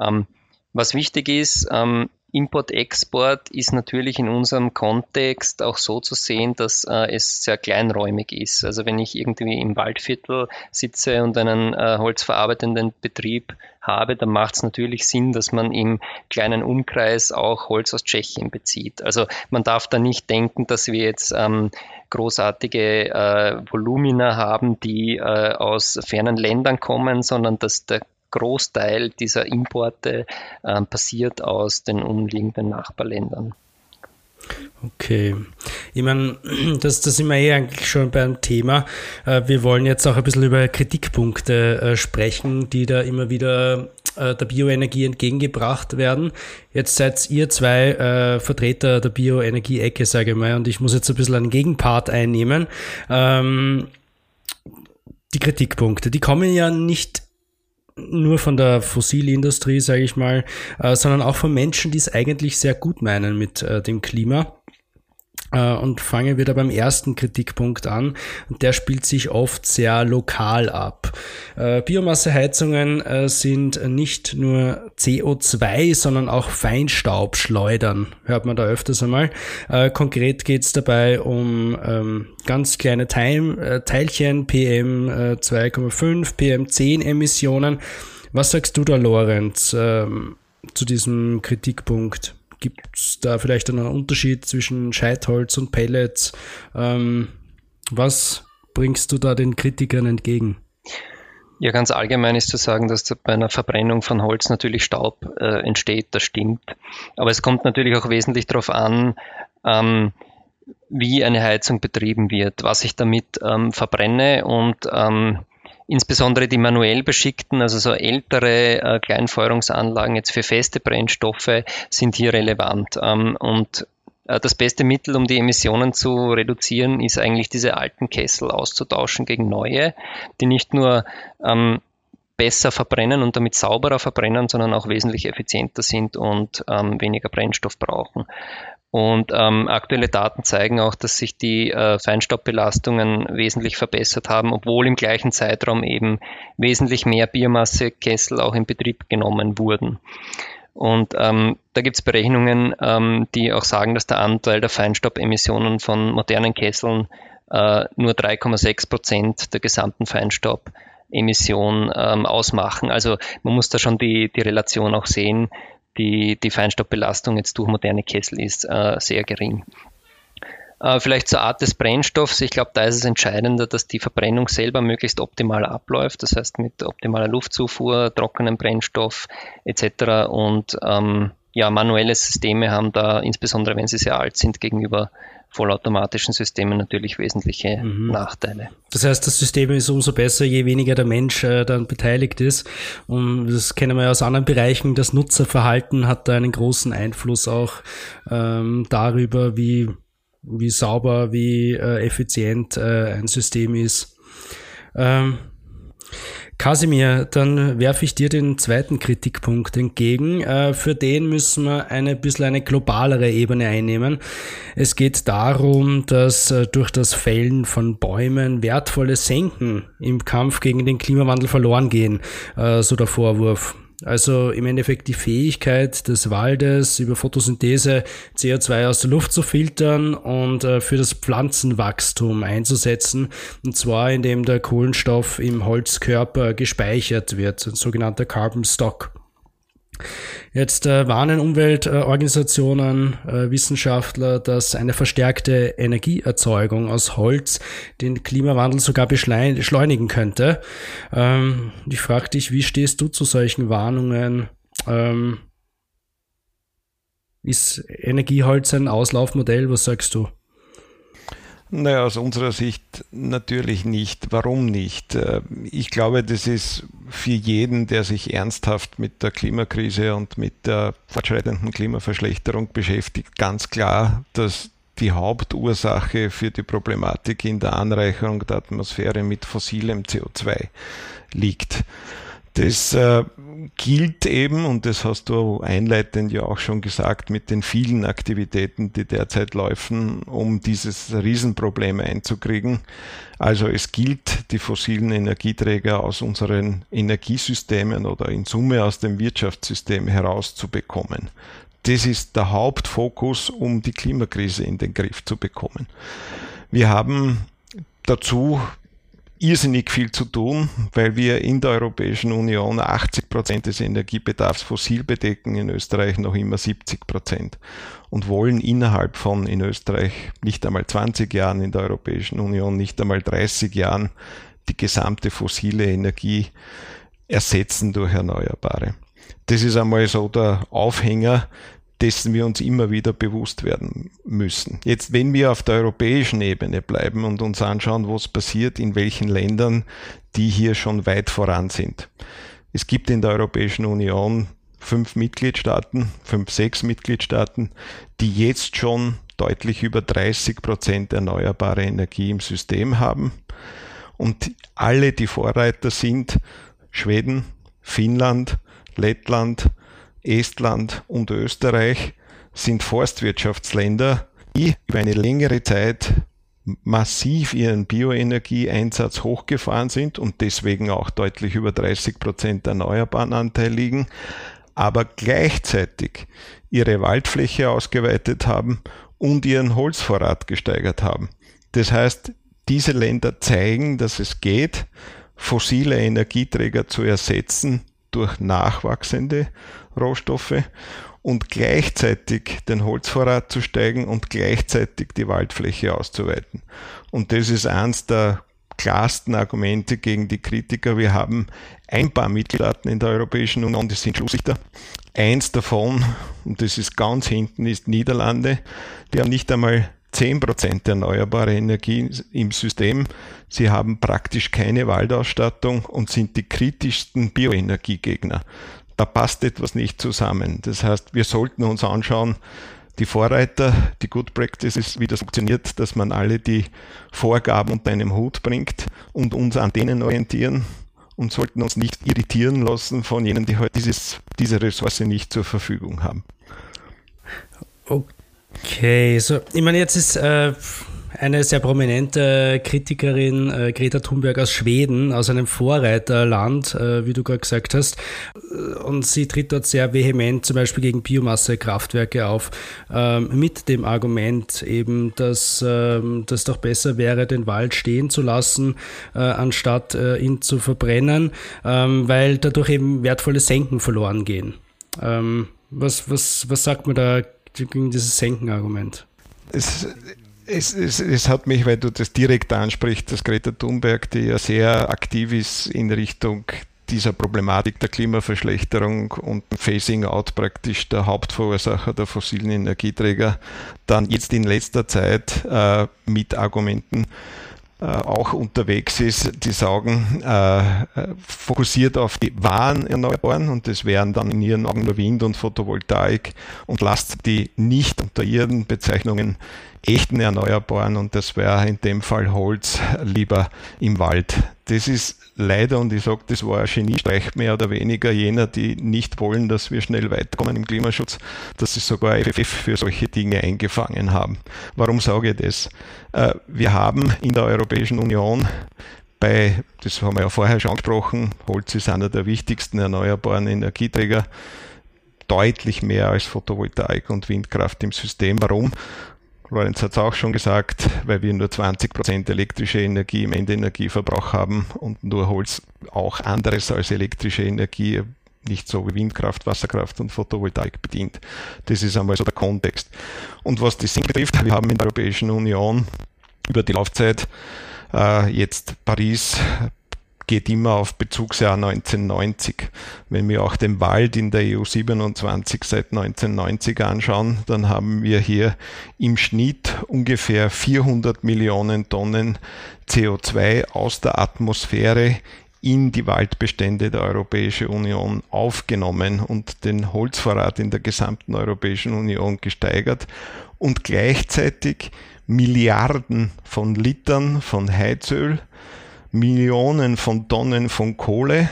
Ähm, was wichtig ist, ähm, Import-Export ist natürlich in unserem Kontext auch so zu sehen, dass äh, es sehr kleinräumig ist. Also wenn ich irgendwie im Waldviertel sitze und einen äh, holzverarbeitenden Betrieb habe, dann macht es natürlich Sinn, dass man im kleinen Umkreis auch Holz aus Tschechien bezieht. Also man darf da nicht denken, dass wir jetzt ähm, großartige äh, Volumina haben, die äh, aus fernen Ländern kommen, sondern dass der Großteil dieser Importe äh, passiert aus den umliegenden Nachbarländern.
Okay. Ich meine, das, das sind wir eh eigentlich schon beim Thema. Äh, wir wollen jetzt auch ein bisschen über Kritikpunkte äh, sprechen, die da immer wieder äh, der Bioenergie entgegengebracht werden. Jetzt seid ihr zwei Vertreter der Bioenergie-Ecke, sage ich mal, und ich muss jetzt ein bisschen einen Gegenpart einnehmen. Ähm, die Kritikpunkte, die kommen ja nicht nur von der Fossilindustrie, sage ich mal, äh, sondern auch von Menschen, die es eigentlich sehr gut meinen mit äh, dem Klima. Äh, und fangen wir da beim ersten Kritikpunkt an. Der spielt sich oft sehr lokal ab. Äh, Biomasseheizungen äh, sind nicht nur CO2, sondern auch Feinstaub schleudern. Hört man da öfters einmal. Konkret geht es dabei um ähm, ganz kleine Teilchen, PM 2,5, PM 10 Emissionen. Was sagst du da, Lorenz, ähm, zu diesem Kritikpunkt? Gibt es da vielleicht einen Unterschied zwischen Scheitholz und Pellets? Ähm, was bringst du da den Kritikern entgegen?
Ja, ganz allgemein ist zu sagen, dass bei einer Verbrennung von Holz natürlich Staub äh, entsteht, das stimmt. Aber es kommt natürlich auch wesentlich darauf an, ähm, wie eine Heizung betrieben wird, was ich damit ähm, verbrenne und ähm, Insbesondere die manuell beschickten, also so ältere äh, Kleinfeuerungsanlagen jetzt für feste Brennstoffe sind hier relevant. Ähm, und äh, das beste Mittel, um die Emissionen zu reduzieren, ist eigentlich diese alten Kessel auszutauschen gegen neue, die nicht nur ähm, besser verbrennen und damit sauberer verbrennen, sondern auch wesentlich effizienter sind und ähm, weniger Brennstoff brauchen. Und ähm, aktuelle Daten zeigen auch, dass sich die äh, Feinstaubbelastungen wesentlich verbessert haben, obwohl im gleichen Zeitraum eben wesentlich mehr Biomassekessel auch in Betrieb genommen wurden. Und ähm, da gibt es Berechnungen, ähm, die auch sagen, dass der Anteil der Feinstaubemissionen von modernen Kesseln äh, nur 3,6 Prozent der gesamten Feinstaubemission ähm, ausmachen. Also man muss da schon die, die Relation auch sehen die, die Feinstaubbelastung jetzt durch moderne Kessel ist äh, sehr gering. Äh, vielleicht zur Art des Brennstoffs. Ich glaube, da ist es entscheidender, dass die Verbrennung selber möglichst optimal abläuft. Das heißt mit optimaler Luftzufuhr, trockenem Brennstoff etc. Und ähm, ja, manuelle Systeme haben da, insbesondere wenn sie sehr alt sind, gegenüber vollautomatischen Systemen natürlich wesentliche mhm. Nachteile.
Das heißt, das System ist umso besser, je weniger der Mensch äh, dann beteiligt ist. Und das kennen wir ja aus anderen Bereichen. Das Nutzerverhalten hat da einen großen Einfluss auch ähm, darüber, wie, wie sauber, wie äh, effizient äh, ein System ist. Ähm, Kasimir, dann werfe ich dir den zweiten Kritikpunkt entgegen. Äh, für den müssen wir eine bisschen eine globalere Ebene einnehmen. Es geht darum, dass äh, durch das Fällen von Bäumen wertvolle Senken im Kampf gegen den Klimawandel verloren gehen, äh, so der Vorwurf. Also im Endeffekt die Fähigkeit des Waldes über Photosynthese CO2 aus der Luft zu filtern und äh, für das Pflanzenwachstum einzusetzen. Und zwar indem der Kohlenstoff im Holzkörper gespeichert wird, ein sogenannter Carbon Stock. Jetzt äh, warnen Umweltorganisationen, äh, Wissenschaftler, dass eine verstärkte Energieerzeugung aus Holz den Klimawandel sogar beschleunigen könnte. Ähm, ich frage dich, wie stehst du zu solchen Warnungen? Ähm, ist Energieholz ein Auslaufmodell? Was sagst du?
Naja, aus unserer Sicht natürlich nicht. Warum nicht? Äh, ich glaube, das ist für jeden, der sich ernsthaft mit der Klimakrise und mit der fortschreitenden Klimaverschlechterung beschäftigt, ganz klar, dass die Hauptursache für die Problematik in der Anreicherung der Atmosphäre mit fossilem CO2 liegt. Das äh, gilt eben, und das hast du einleitend ja auch schon gesagt, mit den vielen Aktivitäten, die derzeit laufen, um dieses Riesenproblem einzukriegen. Also es gilt, die fossilen Energieträger aus unseren Energiesystemen oder in Summe aus dem Wirtschaftssystem herauszubekommen. Das ist der Hauptfokus, um die Klimakrise in den Griff zu bekommen. Wir haben dazu irrsinnig viel zu tun, weil wir in der Europäischen Union 80 Prozent des Energiebedarfs fossil bedecken, in Österreich noch immer 70 Prozent und wollen innerhalb von in Österreich nicht einmal 20 Jahren, in der Europäischen Union nicht einmal 30 Jahren die gesamte fossile Energie ersetzen durch Erneuerbare. Das ist einmal so der Aufhänger, dessen wir uns immer wieder bewusst werden müssen. Jetzt, wenn wir auf der europäischen Ebene bleiben und uns anschauen, was passiert in welchen Ländern, die hier schon weit voran sind. Es gibt in der Europäischen Union fünf Mitgliedstaaten, fünf, sechs Mitgliedstaaten, die jetzt schon deutlich über 30 Prozent erneuerbare Energie im System haben. Und alle, die Vorreiter sind, Schweden, Finnland, Lettland, Estland und Österreich sind Forstwirtschaftsländer, die über eine längere Zeit massiv ihren Bioenergieeinsatz hochgefahren sind und deswegen auch deutlich über 30 Prozent erneuerbaren Anteil liegen, aber gleichzeitig ihre Waldfläche ausgeweitet haben und ihren Holzvorrat gesteigert haben. Das heißt, diese Länder zeigen, dass es geht, fossile Energieträger zu ersetzen durch nachwachsende Rohstoffe und gleichzeitig den Holzvorrat zu steigen und gleichzeitig die Waldfläche auszuweiten. Und das ist eins der klarsten Argumente gegen die Kritiker. Wir haben ein paar Mitgliedstaaten in der Europäischen Union, die sind Schlusslichter. Eins davon, und das ist ganz hinten, ist Niederlande. Die haben nicht einmal 10% erneuerbare Energie im System. Sie haben praktisch keine Waldausstattung und sind die kritischsten Bioenergiegegner. Da passt etwas nicht zusammen. Das heißt, wir sollten uns anschauen, die Vorreiter, die Good Practices, wie das funktioniert, dass man alle die Vorgaben unter einem Hut bringt und uns an denen orientieren und sollten uns nicht irritieren lassen von jenen, die heute dieses, diese Ressource nicht zur Verfügung haben.
Okay. Okay, so, ich meine, jetzt ist äh, eine sehr prominente Kritikerin, äh, Greta Thunberg aus Schweden, aus einem Vorreiterland, äh, wie du gerade gesagt hast. Und sie tritt dort sehr vehement zum Beispiel gegen Biomassekraftwerke auf, ähm, mit dem Argument eben, dass ähm, das doch besser wäre, den Wald stehen zu lassen, äh, anstatt äh, ihn zu verbrennen, ähm, weil dadurch eben wertvolle Senken verloren gehen. Ähm, was, was, was sagt man da gegen dieses Senkenargument?
Es, es, es, es, hat mich, weil du das direkt ansprichst, dass Greta Thunberg, die ja sehr aktiv ist in Richtung dieser Problematik der Klimaverschlechterung und Phasing Out praktisch der Hauptverursacher der fossilen Energieträger, dann jetzt in letzter Zeit äh, mit Argumenten äh, auch unterwegs ist, die sagen, äh, fokussiert auf die wahren Erneuerbaren und das wären dann in ihren Augen nur Wind und Photovoltaik und lasst die nicht unter ihren Bezeichnungen echten Erneuerbaren und das wäre in dem Fall Holz lieber im Wald. Das ist leider, und ich sage, das war ein Geniestreich mehr oder weniger jener, die nicht wollen, dass wir schnell weiterkommen im Klimaschutz, dass sie sogar FFF für solche Dinge eingefangen haben. Warum sage ich das? Äh, wir haben in der Europäischen Union bei, das haben wir ja vorher schon angesprochen, Holz ist einer der wichtigsten erneuerbaren Energieträger, deutlich mehr als Photovoltaik und Windkraft im System. Warum? Lorenz hat es auch schon gesagt, weil wir nur 20 Prozent elektrische Energie im Endenergieverbrauch haben und nur Holz auch anderes als elektrische Energie nicht so wie Windkraft, Wasserkraft und Photovoltaik bedient. Das ist einmal so der Kontext. Und was die Sink betrifft, wir haben in der Europäischen Union über die Laufzeit äh, jetzt Paris geht immer auf Bezugsjahr 1990. Wenn wir auch den Wald in der EU 27 seit 1990 anschauen, dann haben wir hier im Schnitt ungefähr 400 Millionen Tonnen CO2 aus der Atmosphäre in die Waldbestände der Europäischen Union aufgenommen und den Holzvorrat in der gesamten Europäischen Union gesteigert und gleichzeitig Milliarden von Litern von Heizöl, Millionen von Tonnen von Kohle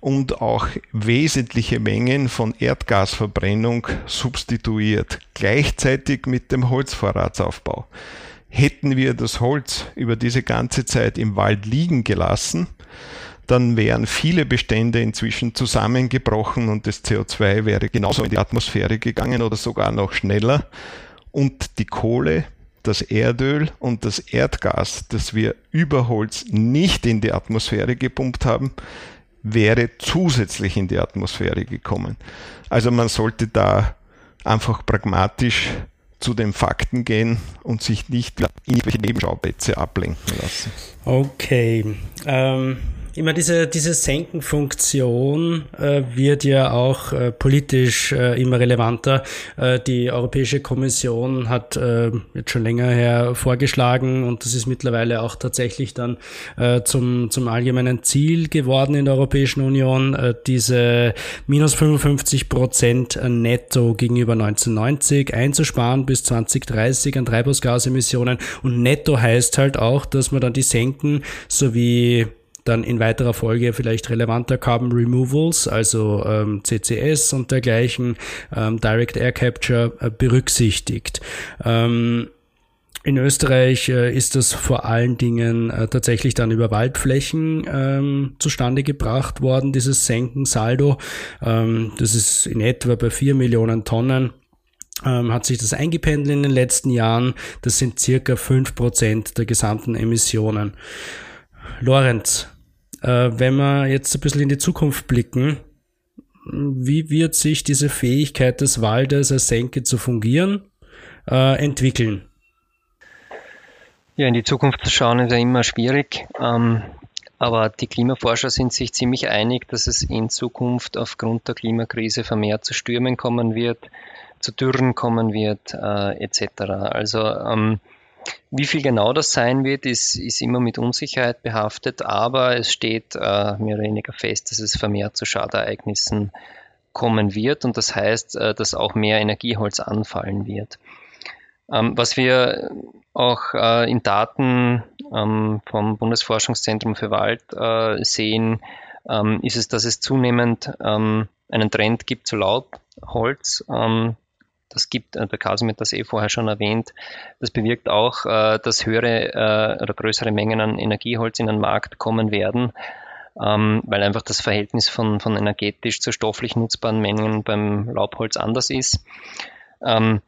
und auch wesentliche Mengen von Erdgasverbrennung substituiert, gleichzeitig mit dem Holzvorratsaufbau. Hätten wir das Holz über diese ganze Zeit im Wald liegen gelassen, dann wären viele Bestände inzwischen zusammengebrochen und das CO2 wäre genauso in die Atmosphäre gegangen oder sogar noch schneller. Und die Kohle, das Erdöl und das Erdgas, das wir über Holz nicht in die Atmosphäre gepumpt haben, wäre zusätzlich in die Atmosphäre gekommen. Also man sollte da einfach pragmatisch zu den Fakten gehen und sich nicht in irgendwelche Nebenschauplätze ablenken lassen.
Okay. Ähm, Immer diese, diese Senkenfunktion äh, wird ja auch äh, politisch äh, immer relevanter. Äh, die Europäische Kommission hat äh, jetzt schon länger her vorgeschlagen und das ist mittlerweile auch tatsächlich dann äh, zum, zum allgemeinen Ziel geworden in der Europäischen Union, äh, diese minus 55 Prozent netto gegenüber 1990 einzusparen bis 2030 an Treibhausgasemissionen. Und netto heißt halt auch, dass man dann die Senken sowie dann in weiterer Folge vielleicht relevanter Carbon Removals, also ähm, CCS und dergleichen, ähm, Direct Air Capture äh, berücksichtigt. Ähm, in Österreich äh, ist das vor allen Dingen äh, tatsächlich dann über Waldflächen ähm, zustande gebracht worden, dieses Senkensaldo. Ähm, das ist in etwa bei vier Millionen Tonnen ähm, hat sich das eingependelt in den letzten Jahren. Das sind circa fünf Prozent der gesamten Emissionen. Lorenz, äh, wenn wir jetzt ein bisschen in die Zukunft blicken, wie wird sich diese Fähigkeit des Waldes als Senke zu fungieren äh, entwickeln?
Ja, in die Zukunft zu schauen ist ja immer schwierig. Ähm, aber die Klimaforscher sind sich ziemlich einig, dass es in Zukunft aufgrund der Klimakrise vermehrt zu Stürmen kommen wird, zu Dürren kommen wird, äh, etc. Also ähm, wie viel genau das sein wird, ist, ist immer mit Unsicherheit behaftet, aber es steht äh, mehr oder weniger fest, dass es vermehrt zu Schadereignissen kommen wird und das heißt, äh, dass auch mehr Energieholz anfallen wird. Ähm, was wir auch äh, in Daten ähm, vom Bundesforschungszentrum für Wald äh, sehen, ähm, ist es, dass es zunehmend ähm, einen Trend gibt zu Laubholz. Ähm, das gibt, äh, der Kasim hat das eh vorher schon erwähnt, das bewirkt auch, äh, dass höhere äh, oder größere Mengen an Energieholz in den Markt kommen werden, ähm, weil einfach das Verhältnis von, von energetisch zu stofflich nutzbaren Mengen beim Laubholz anders ist. Ähm,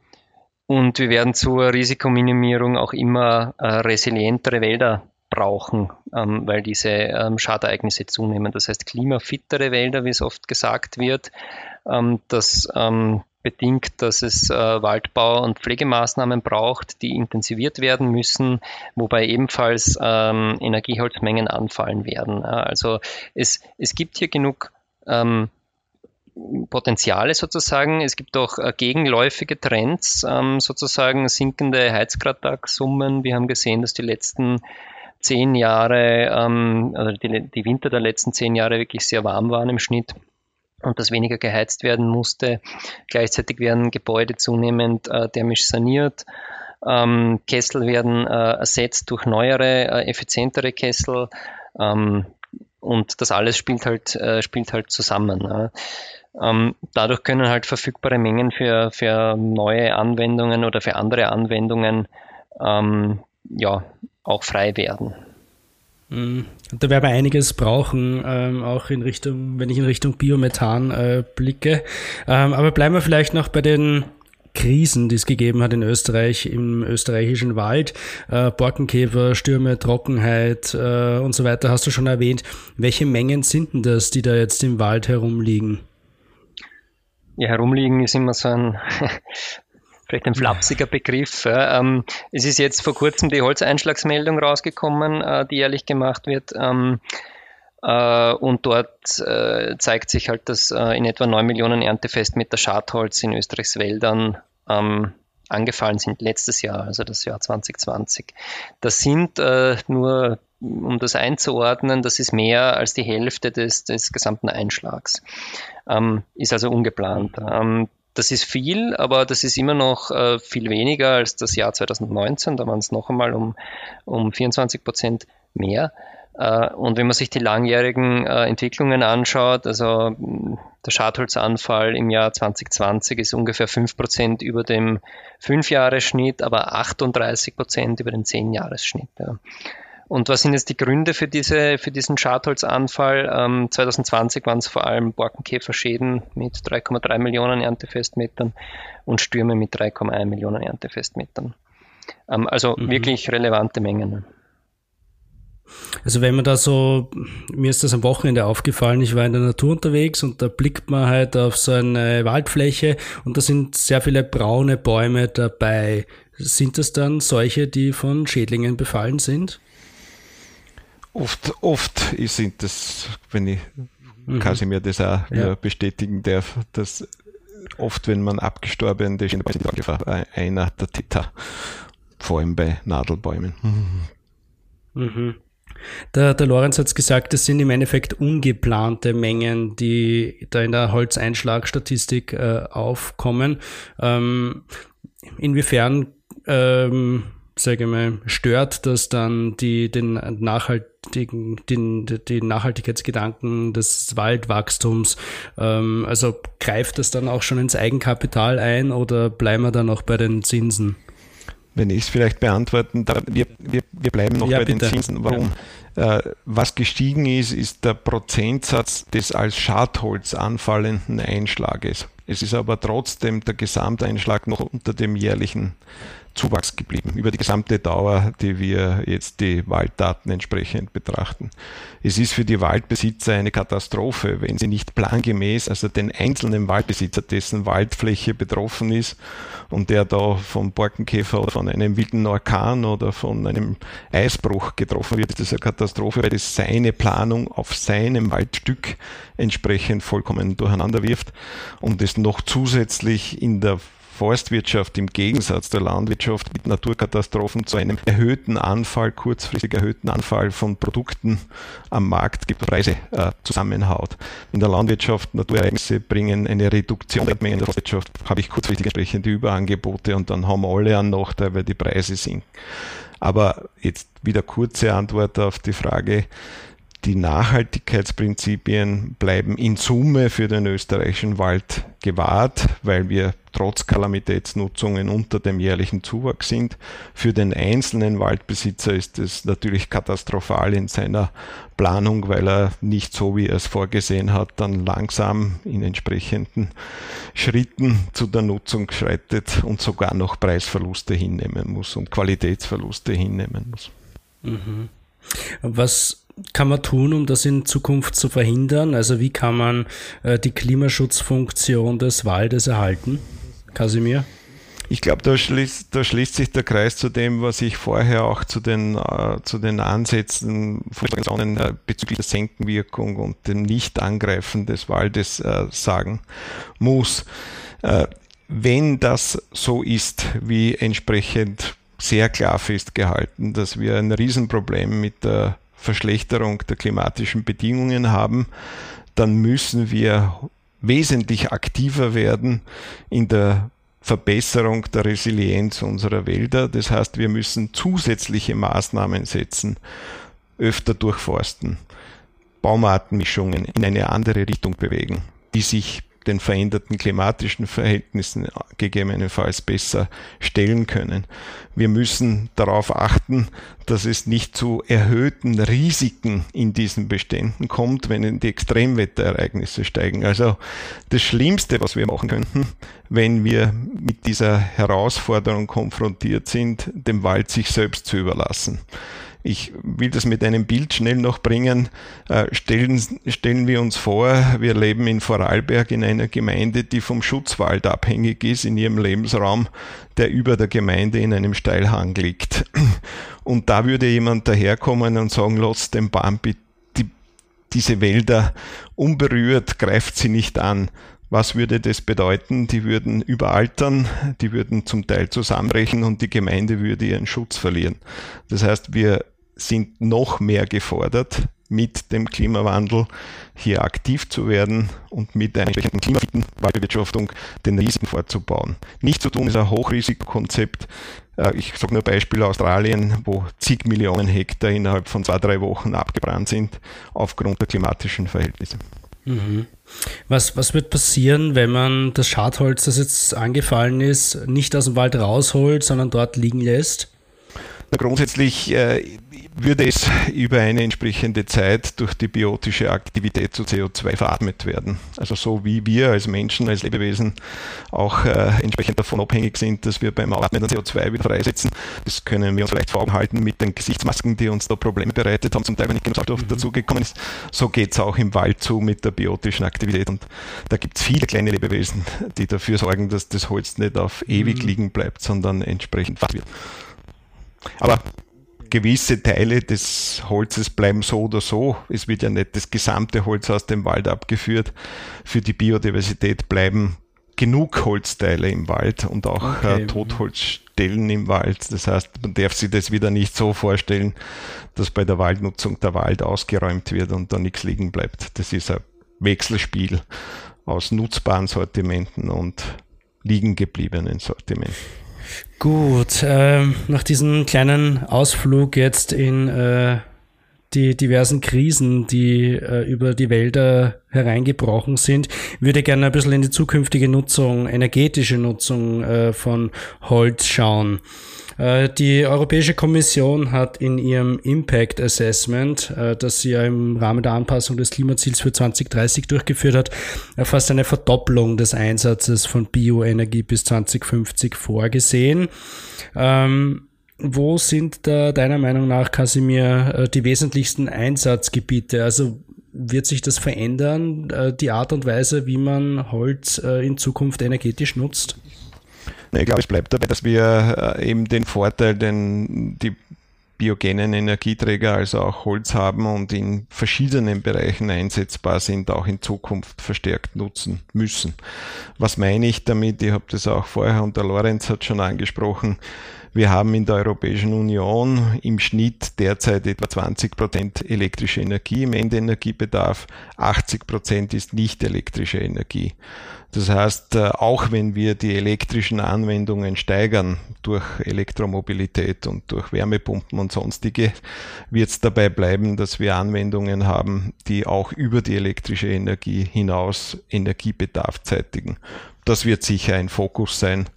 und wir werden zur Risikominimierung auch immer resilientere Wälder brauchen, ähm, weil diese ähm, Schadereignisse zunehmen. Das heißt, klimafittere Wälder, wie es oft gesagt wird, ähm, das ähm, bedingt, dass es äh, Waldbau- und Pflegemaßnahmen braucht, die intensiviert werden müssen, wobei ebenfalls ähm, Energieholzmengen anfallen werden. also es, es gibt hier genug ähm, Potenziale sozusagen. Es gibt auch äh, gegenläufige Trends, ähm, sozusagen sinkende Heizgradax-Summen. Wir haben gesehen, dass die letzten zehn Jahre, ähm, also die, die Winter der letzten zehn Jahre wirklich sehr warm waren im Schnitt und dass weniger geheizt werden musste. Gleichzeitig werden Gebäude zunehmend äh, thermisch saniert. Ähm, Kessel werden äh, ersetzt durch neuere, äh, effizientere Kessel. Ähm, und das alles spielt halt, äh, spielt halt zusammen. Ähm, dadurch können halt verfügbare Mengen für, für neue Anwendungen oder für andere Anwendungen ähm, ja, auch frei werden.
Mhm. Da werden wir einiges brauchen, ähm, auch in Richtung, wenn ich in Richtung Biomethan äh, blicke. Ähm, aber bleiben wir vielleicht noch bei den Krisen, die es gegeben hat in Österreich, im österreichischen Wald. Äh, Borkenkäfer, Stürme, Trockenheit äh, und so weiter hast du schon erwähnt. Welche Mengen sind denn das, die da jetzt im Wald herumliegen?
Ja, herumliegen ist immer so ein vielleicht ein flapsiger Begriff. Ähm, es ist jetzt vor kurzem die Holzeinschlagsmeldung rausgekommen, äh, die jährlich gemacht wird. Ähm, äh, und dort äh, zeigt sich halt, dass äh, in etwa 9 Millionen Erntefestmeter Schadholz in Österreichs Wäldern ähm, angefallen sind letztes Jahr, also das Jahr 2020. Das sind äh, nur, um das einzuordnen, das ist mehr als die Hälfte des, des gesamten Einschlags. Ähm, ist also ungeplant. Das ist viel, aber das ist immer noch äh, viel weniger als das Jahr 2019. Da waren es noch einmal um, um 24 Prozent mehr. Äh, und wenn man sich die langjährigen äh, Entwicklungen anschaut, also der Schadholzanfall im Jahr 2020 ist ungefähr 5 Prozent über dem 5-Jahres-Schnitt, aber 38 Prozent über den 10-Jahres-Schnitt. Ja. Und was sind jetzt die Gründe für, diese, für diesen Schadholzanfall? Ähm, 2020 waren es vor allem Borkenkäferschäden mit 3,3 Millionen Erntefestmetern und Stürme mit 3,1 Millionen Erntefestmetern. Ähm, also mhm. wirklich relevante Mengen.
Also wenn man da so, mir ist das am Wochenende aufgefallen, ich war in der Natur unterwegs und da blickt man halt auf so eine Waldfläche und da sind sehr viele braune Bäume dabei. Sind das dann solche, die von Schädlingen befallen sind?
Oft, oft sind das, wenn ich mhm. Kasimir das auch ja. bestätigen darf, dass oft, wenn man abgestorbene Schäden einer der Täter, vor allem bei Nadelbäumen.
Mhm. Der, der Lorenz hat gesagt, das sind im Endeffekt ungeplante Mengen, die da in der Holzeinschlagstatistik äh, aufkommen. Ähm, inwiefern ähm, sage ich mal, stört das dann die, den nachhaltigen, den, den Nachhaltigkeitsgedanken des Waldwachstums? Ähm, also greift das dann auch schon ins Eigenkapital ein oder bleiben wir dann noch bei den Zinsen?
Wenn ich es vielleicht beantworten darf, wir, wir, wir bleiben noch ja, bei bitte. den Zinsen. Warum? Ja. Äh, was gestiegen ist, ist der Prozentsatz des als Schadholz anfallenden Einschlages. Es ist aber trotzdem der Gesamteinschlag noch unter dem jährlichen Zuwachs geblieben, über die gesamte Dauer, die wir jetzt die Walddaten entsprechend betrachten. Es ist für die Waldbesitzer eine Katastrophe, wenn sie nicht plangemäß, also den einzelnen Waldbesitzer, dessen Waldfläche betroffen ist und der da vom Borkenkäfer oder von einem wilden Orkan oder von einem Eisbruch getroffen wird, ist das eine Katastrophe, weil das seine Planung auf seinem Waldstück entsprechend vollkommen durcheinander wirft und es noch zusätzlich in der Forstwirtschaft im Gegensatz zur Landwirtschaft mit Naturkatastrophen zu einem erhöhten Anfall, kurzfristig erhöhten Anfall von Produkten am Markt gibt, Preise äh, zusammenhaut. In der Landwirtschaft Naturereignisse bringen eine Reduktion der Mengen der Forstwirtschaft, habe ich kurzfristig entsprechende Überangebote und dann haben alle einen Nachteil, weil die Preise sinken. Aber jetzt wieder kurze Antwort auf die Frage, die Nachhaltigkeitsprinzipien bleiben in Summe für den österreichischen Wald gewahrt, weil wir trotz Kalamitätsnutzungen unter dem jährlichen Zuwachs sind. Für den einzelnen Waldbesitzer ist es natürlich katastrophal in seiner Planung, weil er nicht so, wie er es vorgesehen hat, dann langsam in entsprechenden Schritten zu der Nutzung schreitet und sogar noch Preisverluste hinnehmen muss und Qualitätsverluste hinnehmen muss.
Mhm. Was kann man tun, um das in Zukunft zu verhindern? Also wie kann man äh, die Klimaschutzfunktion des Waldes erhalten? Kasimir?
Ich glaube, da schließt, da schließt sich der Kreis zu dem, was ich vorher auch zu den, äh, zu den Ansätzen von äh, bezüglich der Senkenwirkung und dem Nicht-Angreifen des Waldes äh, sagen muss. Äh, wenn das so ist, wie entsprechend sehr klar festgehalten, dass wir ein Riesenproblem mit der Verschlechterung der klimatischen Bedingungen haben, dann müssen wir wesentlich aktiver werden in der Verbesserung der Resilienz unserer Wälder. Das heißt, wir müssen zusätzliche Maßnahmen setzen, öfter durchforsten, Baumartenmischungen in eine andere Richtung bewegen, die sich den veränderten klimatischen Verhältnissen gegebenenfalls besser stellen können. Wir müssen darauf achten, dass es nicht zu erhöhten Risiken in diesen Beständen kommt, wenn die Extremwetterereignisse steigen. Also das Schlimmste, was wir machen könnten, wenn wir mit dieser Herausforderung konfrontiert sind, dem Wald sich selbst zu überlassen. Ich will das mit einem Bild schnell noch bringen. Äh, stellen, stellen wir uns vor, wir leben in Vorarlberg in einer Gemeinde, die vom Schutzwald abhängig ist in ihrem Lebensraum, der über der Gemeinde in einem Steilhang liegt. Und da würde jemand daherkommen und sagen, lass den Bambi die, diese Wälder unberührt, greift sie nicht an. Was würde das bedeuten? Die würden überaltern, die würden zum Teil zusammenbrechen und die Gemeinde würde ihren Schutz verlieren. Das heißt, wir sind noch mehr gefordert, mit dem Klimawandel hier aktiv zu werden und mit einer entsprechenden klimafitten Waldbewirtschaftung den Risiken vorzubauen. Nicht zu tun ist ein Hochrisikokonzept. Äh, ich sage nur Beispiel Australien, wo zig Millionen Hektar innerhalb von zwei, drei Wochen abgebrannt sind aufgrund der klimatischen Verhältnisse.
Mhm. Was, was wird passieren, wenn man das Schadholz, das jetzt angefallen ist, nicht aus dem Wald rausholt, sondern dort liegen lässt?
Na, grundsätzlich äh, würde es über eine entsprechende Zeit durch die biotische Aktivität zu CO2 veratmet werden. Also so wie wir als Menschen, als Lebewesen auch äh, entsprechend davon abhängig sind, dass wir beim Atmen CO2 wieder freisetzen. Das können wir uns vielleicht vor Augen halten mit den Gesichtsmasken, die uns da Probleme bereitet haben, zum Teil, wenn nicht genug Sauerstoff mhm. dazugekommen ist. So geht es auch im Wald zu mit der biotischen Aktivität. Und da gibt es viele kleine Lebewesen, die dafür sorgen, dass das Holz nicht auf ewig mhm. liegen bleibt, sondern entsprechend wird. Aber gewisse Teile des Holzes bleiben so oder so. Es wird ja nicht das gesamte Holz aus dem Wald abgeführt. Für die Biodiversität bleiben genug Holzteile im Wald und auch äh, okay. äh, Totholzstellen im Wald. Das heißt, man darf sich das wieder nicht so vorstellen, dass bei der Waldnutzung der Wald ausgeräumt wird und da nichts liegen bleibt. Das ist ein Wechselspiel aus nutzbaren Sortimenten und liegen gebliebenen Sortimenten.
Gut, äh, nach diesem kleinen Ausflug jetzt in äh, die diversen Krisen, die äh, über die Wälder hereingebrochen sind, würde gerne ein bisschen in die zukünftige Nutzung, energetische Nutzung äh, von Holz schauen. Äh, die Europäische Kommission hat in ihrem Impact Assessment, äh, das sie ja im Rahmen der Anpassung des Klimaziels für 2030 durchgeführt hat, fast eine Verdopplung des Einsatzes von Bioenergie bis 2050 vorgesehen. Ähm, wo sind da deiner Meinung nach, Kasimir, äh, die wesentlichsten Einsatzgebiete? Also wird sich das verändern, die Art und Weise, wie man Holz in Zukunft energetisch nutzt?
Ich glaube, es bleibt dabei, dass wir äh, eben den Vorteil, den die biogenen Energieträger, also auch Holz haben und in verschiedenen Bereichen einsetzbar sind, auch in Zukunft verstärkt nutzen müssen. Was meine ich damit? Ich habe das auch vorher und der Lorenz hat schon angesprochen. Wir haben in der Europäischen Union im Schnitt derzeit etwa 20 Prozent elektrische Energie im Endenergiebedarf. 80 Prozent ist nicht elektrische Energie. Das heißt, äh, auch wenn wir die elektrischen Anwendungen steigern durch Elektromobilität und durch Wärmepumpen und sonstige, wird es dabei bleiben, dass wir Anwendungen haben, die auch über die elektrische Energie hinaus Energiebedarf zeitigen. Das wird sicher ein Fokus sein,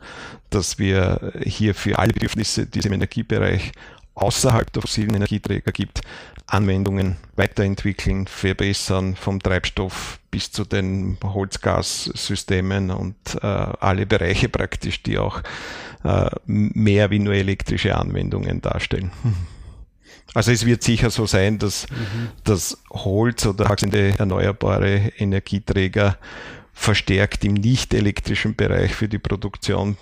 dass wir hier für alle Bedürfnisse, die es im Energiebereich außerhalb der fossilen Energieträger gibt, Anwendungen weiterentwickeln, verbessern, vom Treibstoff bis zu den Holzgassystemen und äh, alle Bereiche praktisch, die auch äh, mehr wie nur elektrische Anwendungen darstellen. Also es wird sicher so sein, dass mhm. das Holz oder erneuerbare Energieträger verstärkt im nicht elektrischen Bereich für die Produktion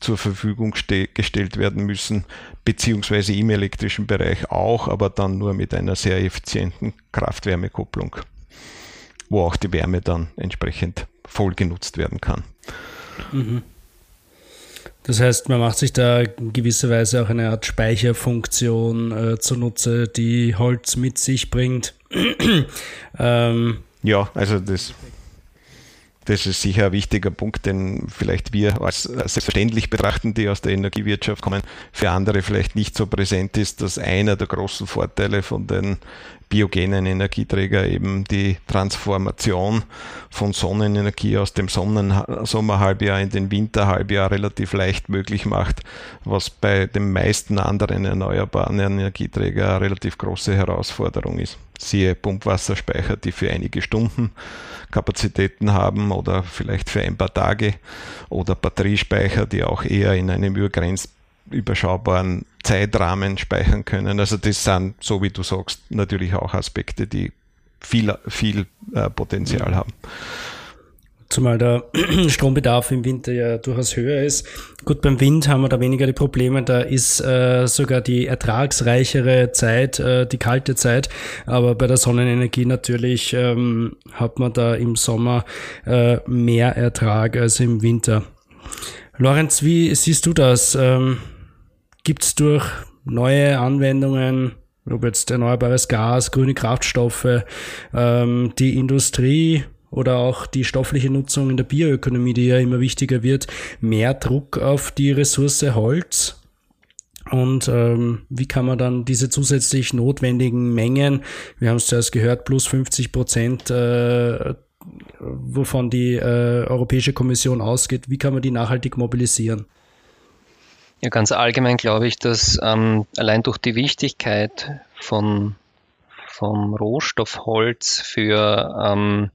zur Verfügung gestellt werden müssen, beziehungsweise im elektrischen Bereich auch, aber dann nur mit einer sehr effizienten Kraft-Wärme-Kupplung, wo auch die Wärme dann entsprechend voll genutzt werden kann.
Mhm. Das heißt, man macht sich da in gewisser Weise auch eine Art Speicherfunktion äh, zunutze, die Holz mit sich bringt.
ähm, ja, also das das ist sicher ein wichtiger Punkt, den vielleicht wir als selbstverständlich betrachten, die aus der Energiewirtschaft kommen, für andere vielleicht nicht so präsent ist, dass einer der großen Vorteile von den biogenen Energieträger eben die Transformation von Sonnenenergie aus dem Sonnen Sommerhalbjahr in den Winterhalbjahr relativ leicht möglich macht, was bei den meisten anderen erneuerbaren Energieträger eine relativ große Herausforderung ist. Siehe Pumpwasserspeicher, die für einige Stunden Kapazitäten haben oder vielleicht für ein paar Tage oder Batteriespeicher, die auch eher in einem überschaubaren Zeitrahmen speichern können. Also das sind, so wie du sagst, natürlich auch Aspekte, die viel, viel äh, Potenzial haben.
Zumal der Strombedarf im Winter ja durchaus höher ist. Gut, beim Wind haben wir da weniger die Probleme. Da ist äh, sogar die ertragsreichere Zeit, äh, die kalte Zeit. Aber bei der Sonnenenergie natürlich ähm, hat man da im Sommer äh, mehr Ertrag als im Winter. Lorenz, wie siehst du das? Ähm, Gibt es durch neue Anwendungen, ob jetzt erneuerbares Gas, grüne Kraftstoffe, ähm, die Industrie oder auch die stoffliche Nutzung in der Bioökonomie, die ja immer wichtiger wird, mehr Druck auf die Ressource Holz? Und ähm, wie kann man dann diese zusätzlich notwendigen Mengen, wir haben es zuerst gehört, plus 50 Prozent, äh, wovon die äh, Europäische Kommission ausgeht, wie kann man die nachhaltig mobilisieren?
Ja, ganz allgemein glaube ich, dass ähm, allein durch die Wichtigkeit von, vom Rohstoff Holz für, ähm,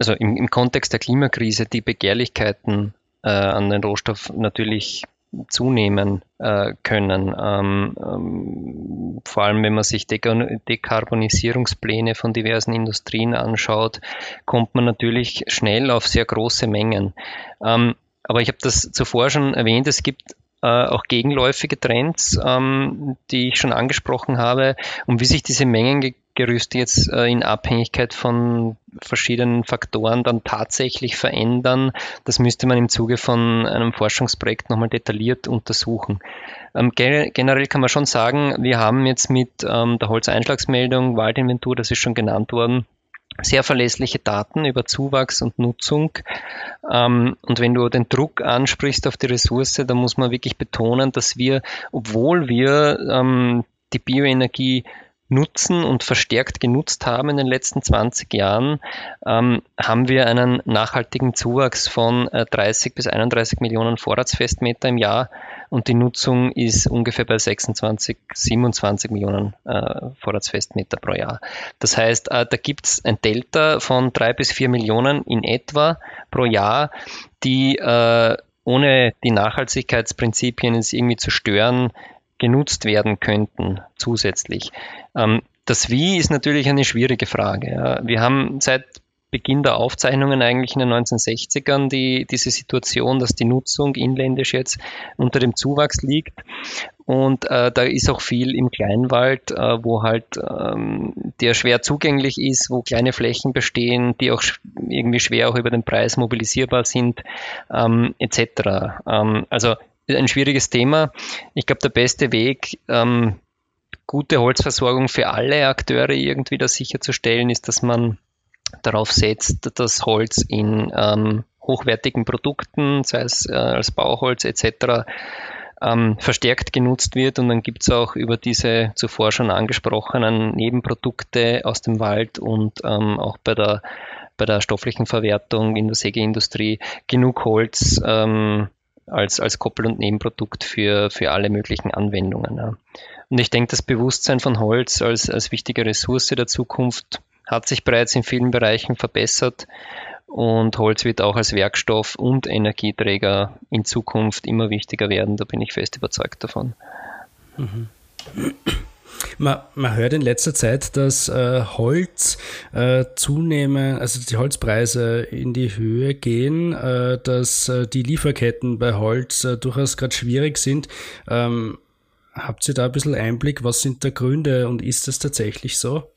also im, im Kontext der Klimakrise, die Begehrlichkeiten äh, an den Rohstoff natürlich zunehmen äh, können. Ähm, ähm, vor allem, wenn man sich Dekarbonisierungspläne von diversen Industrien anschaut, kommt man natürlich schnell auf sehr große Mengen. Ähm, aber ich habe das zuvor schon erwähnt, es gibt äh, auch gegenläufige Trends, ähm, die ich schon angesprochen habe und wie sich diese Mengengerüste jetzt äh, in Abhängigkeit von verschiedenen Faktoren dann tatsächlich verändern, das müsste man im Zuge von einem Forschungsprojekt nochmal detailliert untersuchen. Ähm, generell kann man schon sagen, wir haben jetzt mit ähm, der Holzeinschlagsmeldung, Waldinventur, das ist schon genannt worden, sehr verlässliche Daten über Zuwachs und Nutzung. Ähm, und wenn du den Druck ansprichst auf die Ressource, dann muss man wirklich betonen, dass wir, obwohl wir die Bioenergie nutzen und verstärkt genutzt haben in den letzten 20 Jahren, ähm, haben wir einen nachhaltigen Zuwachs von äh, 30 bis 31 Millionen Vorratsfestmeter im Jahr und die Nutzung ist ungefähr bei 26, 27 Millionen äh, Vorratsfestmeter pro Jahr. Das heißt, äh, da gibt es ein Delta von drei bis vier Millionen in etwa pro Jahr, die äh, ohne die Nachhaltigkeitsprinzipien es irgendwie zu stören, genutzt werden könnten zusätzlich. Ähm, das Wie ist natürlich eine schwierige Frage. Wir haben seit Beginn der Aufzeichnungen eigentlich in den 1960ern die, diese Situation, dass die Nutzung inländisch jetzt unter dem Zuwachs liegt. Und äh, da ist auch viel im Kleinwald, äh, wo halt ähm, der schwer zugänglich ist, wo kleine Flächen bestehen, die auch irgendwie schwer auch über den Preis mobilisierbar sind, ähm, etc. Ähm, also ein schwieriges Thema. Ich glaube, der beste Weg, ähm, gute Holzversorgung für alle Akteure irgendwie da sicherzustellen, ist, dass man darauf setzt, dass Holz in ähm, hochwertigen Produkten, sei es äh, als Bauholz etc., ähm, verstärkt genutzt wird. Und dann gibt es auch über diese zuvor schon angesprochenen Nebenprodukte aus dem Wald und ähm, auch bei der, bei der stofflichen Verwertung in der Sägeindustrie genug Holz, ähm, als, als Koppel- und Nebenprodukt für, für alle möglichen Anwendungen. Ja. Und ich denke, das Bewusstsein von Holz als, als wichtige Ressource der Zukunft hat sich bereits in vielen Bereichen verbessert und Holz wird auch als Werkstoff und Energieträger in Zukunft immer wichtiger werden. Da bin ich fest überzeugt davon. Mhm.
Man, man hört in letzter Zeit, dass äh, Holz äh, zunehmen, also die Holzpreise in die Höhe gehen, äh, dass äh, die Lieferketten bei Holz äh, durchaus gerade schwierig sind. Ähm, habt ihr da ein bisschen Einblick? Was sind da Gründe und ist das tatsächlich so?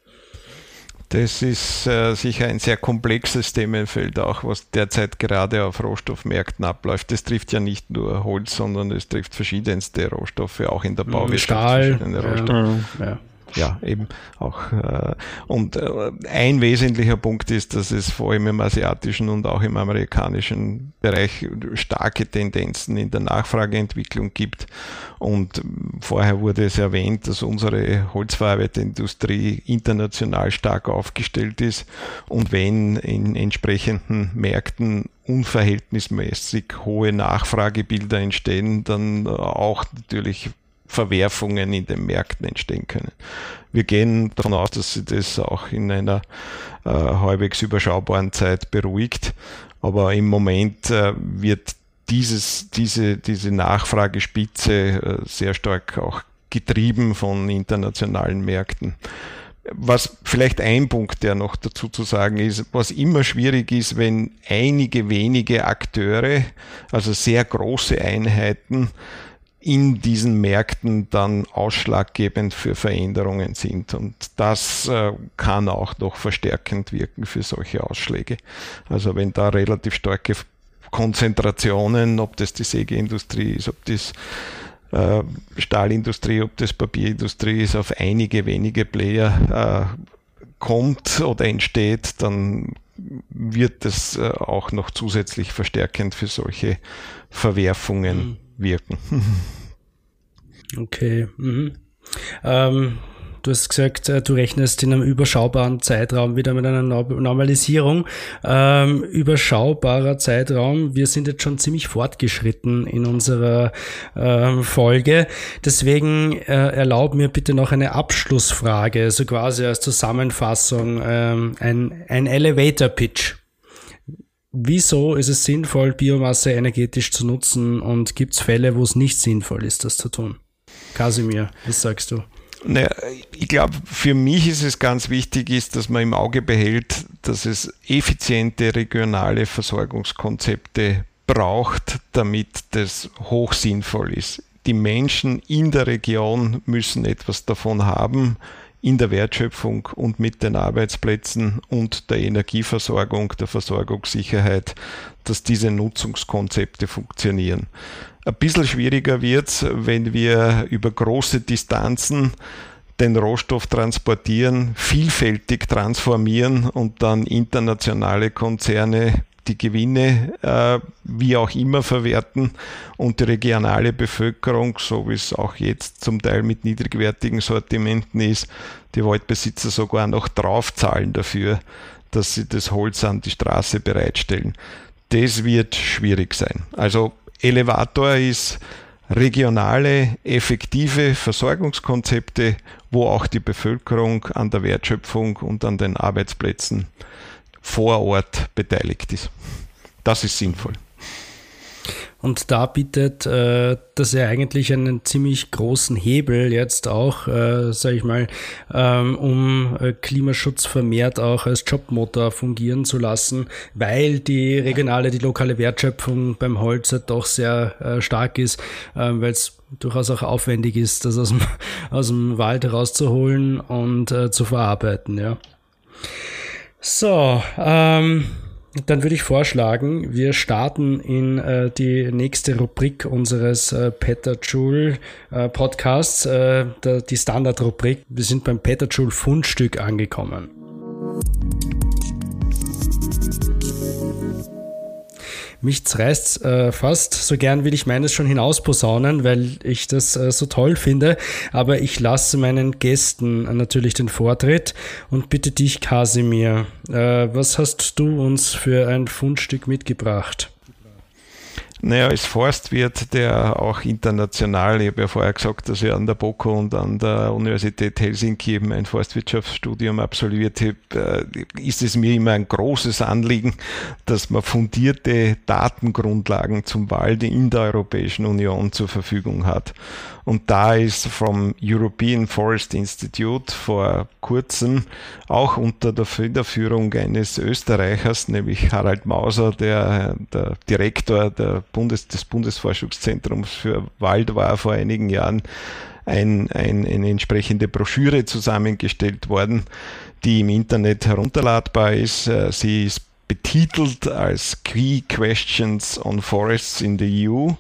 Das ist äh, sicher ein sehr komplexes Themenfeld, auch was derzeit gerade auf Rohstoffmärkten abläuft. Das trifft ja nicht nur Holz, sondern es trifft verschiedenste Rohstoffe, auch in der Bauwirtschaft.
Stahl. Ja,
ja ja, eben auch. Äh, und äh, ein wesentlicher Punkt ist, dass es vor allem im asiatischen und auch im amerikanischen Bereich starke Tendenzen in der Nachfrageentwicklung gibt. Und vorher wurde es erwähnt, dass unsere Holzverarbeiterindustrie international stark aufgestellt ist. Und wenn in entsprechenden Märkten unverhältnismäßig hohe Nachfragebilder entstehen, dann auch natürlich Verwerfungen in den Märkten entstehen können. Wir gehen davon aus, dass sich das auch in einer äh, halbwegs überschaubaren Zeit beruhigt. Aber im Moment äh, wird dieses, diese, diese Nachfragespitze äh, sehr stark auch getrieben von internationalen Märkten. Was vielleicht ein Punkt, der noch dazu zu sagen ist, was immer schwierig ist, wenn einige wenige Akteure, also sehr große Einheiten, in diesen Märkten dann ausschlaggebend für Veränderungen sind. Und das äh, kann auch noch verstärkend wirken für solche Ausschläge. Also wenn da relativ starke Konzentrationen, ob das die Sägeindustrie ist, ob das äh, Stahlindustrie, ob das Papierindustrie ist, auf einige wenige Player äh, kommt oder entsteht, dann wird das auch noch zusätzlich verstärkend für solche Verwerfungen mhm wirken.
Okay. Mhm. Ähm, du hast gesagt, äh, du rechnest in einem überschaubaren Zeitraum wieder mit einer Normalisierung. Ähm, überschaubarer Zeitraum. Wir sind jetzt schon ziemlich fortgeschritten in unserer ähm, Folge. Deswegen äh, erlaub mir bitte noch eine Abschlussfrage, so quasi als Zusammenfassung, ähm, ein, ein Elevator Pitch. Wieso ist es sinnvoll, Biomasse energetisch zu nutzen und gibt es Fälle, wo es nicht sinnvoll ist, das zu tun? Kasimir, was sagst du?
Naja, ich glaube, für mich ist es ganz wichtig, ist, dass man im Auge behält, dass es effiziente regionale Versorgungskonzepte braucht, damit das hoch sinnvoll ist. Die Menschen in der Region müssen etwas davon haben, in der Wertschöpfung und mit den Arbeitsplätzen und der Energieversorgung, der Versorgungssicherheit, dass diese Nutzungskonzepte funktionieren. Ein bisschen schwieriger wird es, wenn wir über große Distanzen den Rohstoff transportieren, vielfältig transformieren und dann internationale Konzerne die Gewinne äh, wie auch immer verwerten und die regionale Bevölkerung, so wie es auch jetzt zum Teil mit niedrigwertigen Sortimenten ist, die Waldbesitzer sogar noch draufzahlen dafür, dass sie das Holz an die Straße bereitstellen. Das wird schwierig sein. Also Elevator ist regionale, effektive Versorgungskonzepte, wo auch die Bevölkerung an der Wertschöpfung und an den Arbeitsplätzen vor Ort beteiligt ist. Das ist sinnvoll.
Und da bietet äh, das ja eigentlich einen ziemlich großen Hebel jetzt auch, äh, sage ich mal, ähm, um äh, Klimaschutz vermehrt auch als Jobmotor fungieren zu lassen, weil die regionale, die lokale Wertschöpfung beim Holz halt doch sehr äh, stark ist, äh, weil es durchaus auch aufwendig ist, das aus dem, aus dem Wald rauszuholen und äh, zu verarbeiten, ja. So, ähm, dann würde ich vorschlagen, wir starten in äh, die nächste Rubrik unseres äh, Peter Joule äh, Podcasts, äh, der, die Standardrubrik. Wir sind beim Peter Joule Fundstück angekommen. Mich zerreißt äh, fast, so gern will ich meines schon hinausposaunen, weil ich das äh, so toll finde. Aber ich lasse meinen Gästen natürlich den Vortritt und bitte dich, Kasimir, äh, was hast du uns für ein Fundstück mitgebracht?
Naja, als Forstwirt, der auch international, ich habe ja vorher gesagt, dass ich an der BOKO und an der Universität Helsinki eben ein Forstwirtschaftsstudium absolviert habe, äh, ist es mir immer ein großes Anliegen, dass man fundierte Datengrundlagen zum Wald in der Europäischen Union zur Verfügung hat. Und da ist vom European Forest Institute vor kurzem auch unter der Federführung eines Österreichers, nämlich Harald Mauser, der, der Direktor der Bundes, des Bundesforschungszentrums für Wald war vor einigen Jahren, ein, ein, eine entsprechende Broschüre zusammengestellt worden, die im Internet herunterladbar ist. Äh, sie ist betitelt als Key Questions on Forests in the EU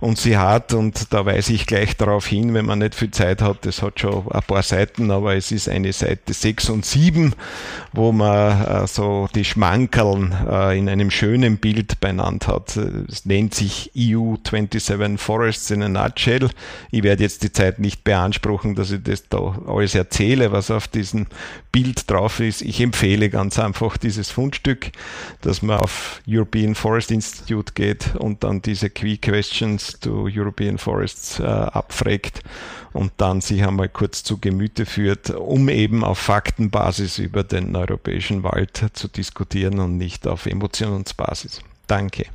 und sie hat, und da weise ich gleich darauf hin, wenn man nicht viel Zeit hat, das hat schon ein paar Seiten, aber es ist eine Seite 6 und 7, wo man äh, so die Schmankerln äh, in einem schönen Bild benannt hat. Es nennt sich EU 27 Forests in a Nutshell. Ich werde jetzt die Zeit nicht beanspruchen, dass ich das da alles erzähle, was auf diesem Bild drauf ist. Ich empfehle ganz einfach dieses Fundstück, dass man auf European Forest Institute geht und dann diese Key Questions to European Forests äh, abfragt und dann sich einmal kurz zu Gemüte führt, um eben auf Faktenbasis über den europäischen Wald zu diskutieren und nicht auf Emotionsbasis. Danke.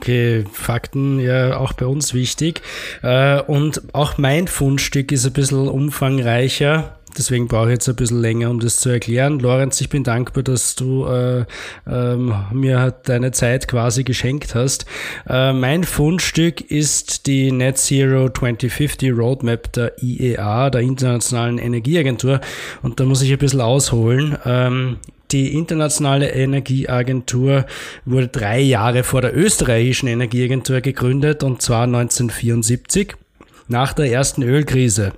Okay, Fakten ja auch bei uns wichtig. Äh, und auch mein Fundstück ist ein bisschen umfangreicher. Deswegen brauche ich jetzt ein bisschen länger, um das zu erklären. Lorenz, ich bin dankbar, dass du äh, ähm, mir deine Zeit quasi geschenkt hast. Äh, mein Fundstück ist die Net Zero 2050 Roadmap der IEA, der Internationalen Energieagentur. Und da muss ich ein bisschen ausholen. Ähm, die Internationale Energieagentur wurde drei Jahre vor der österreichischen Energieagentur gegründet, und zwar 1974, nach der ersten Ölkrise.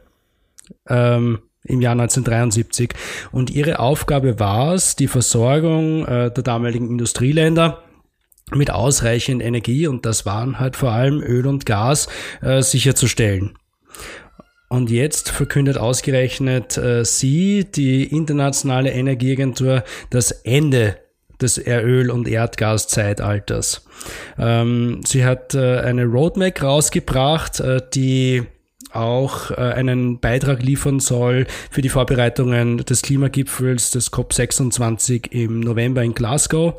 Ähm, im Jahr 1973. Und ihre Aufgabe war es, die Versorgung äh, der damaligen Industrieländer mit ausreichend Energie, und das waren halt vor allem Öl und Gas, äh, sicherzustellen. Und jetzt verkündet ausgerechnet äh, sie, die internationale Energieagentur, das Ende des Öl- und Erdgaszeitalters. Ähm, sie hat äh, eine Roadmap rausgebracht, äh, die auch äh, einen Beitrag liefern soll für die Vorbereitungen des Klimagipfels des COP26 im November in Glasgow.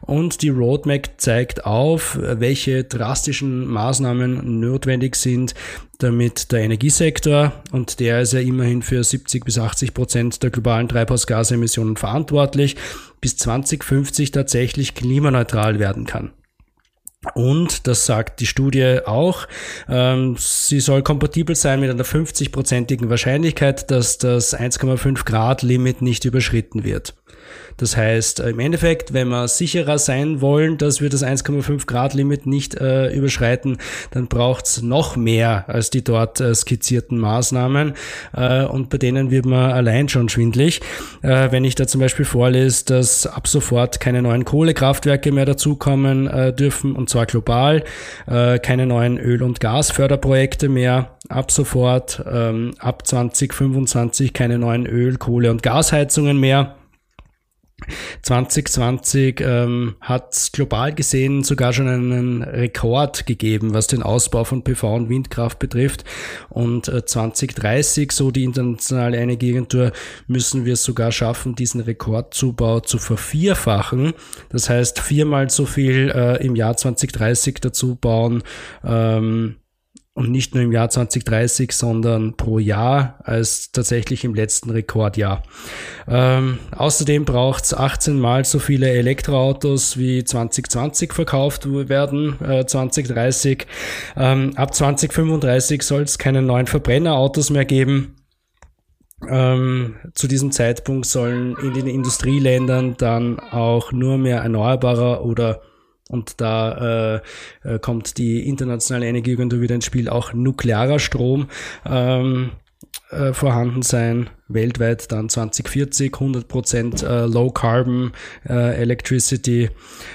Und die Roadmap zeigt auf, welche drastischen Maßnahmen notwendig sind, damit der Energiesektor, und der ist ja immerhin für 70 bis 80 Prozent der globalen Treibhausgasemissionen verantwortlich, bis 2050 tatsächlich klimaneutral werden kann. Und, das sagt die Studie auch, ähm, sie soll kompatibel sein mit einer 50-prozentigen Wahrscheinlichkeit, dass das 1,5 Grad Limit nicht überschritten wird. Das heißt, äh, im Endeffekt, wenn wir sicherer sein wollen, dass wir das 1,5 Grad Limit nicht äh, überschreiten, dann braucht es noch mehr als die dort äh, skizzierten Maßnahmen. Äh, und bei denen wird man allein schon schwindlig. Äh, wenn ich da zum Beispiel vorlese, dass ab sofort keine neuen Kohlekraftwerke mehr dazukommen äh, dürfen, und zwar global, keine neuen Öl- und Gasförderprojekte mehr, ab sofort, ähm, ab 2025 keine neuen Öl-, Kohle- und Gasheizungen mehr 2020 ähm, hat global gesehen sogar schon einen Rekord gegeben, was den Ausbau von PV und Windkraft betrifft. Und äh, 2030, so die internationale Energieagentur, müssen wir es sogar schaffen, diesen Rekordzubau zu vervierfachen. Das heißt, viermal so viel äh, im Jahr 2030 dazu bauen. Ähm, und nicht nur im Jahr 2030, sondern pro Jahr als tatsächlich im letzten Rekordjahr. Ähm, außerdem braucht es 18 mal so viele Elektroautos wie 2020 verkauft werden, äh, 2030. Ähm, ab 2035 soll es keine neuen Verbrennerautos mehr geben. Ähm, zu diesem Zeitpunkt sollen in den Industrieländern dann auch nur mehr erneuerbarer oder und da äh, äh, kommt die internationale Energieagentur wieder ins Spiel, auch nuklearer Strom ähm, äh, vorhanden sein, weltweit dann 2040, 100% äh, Low Carbon äh, Electricity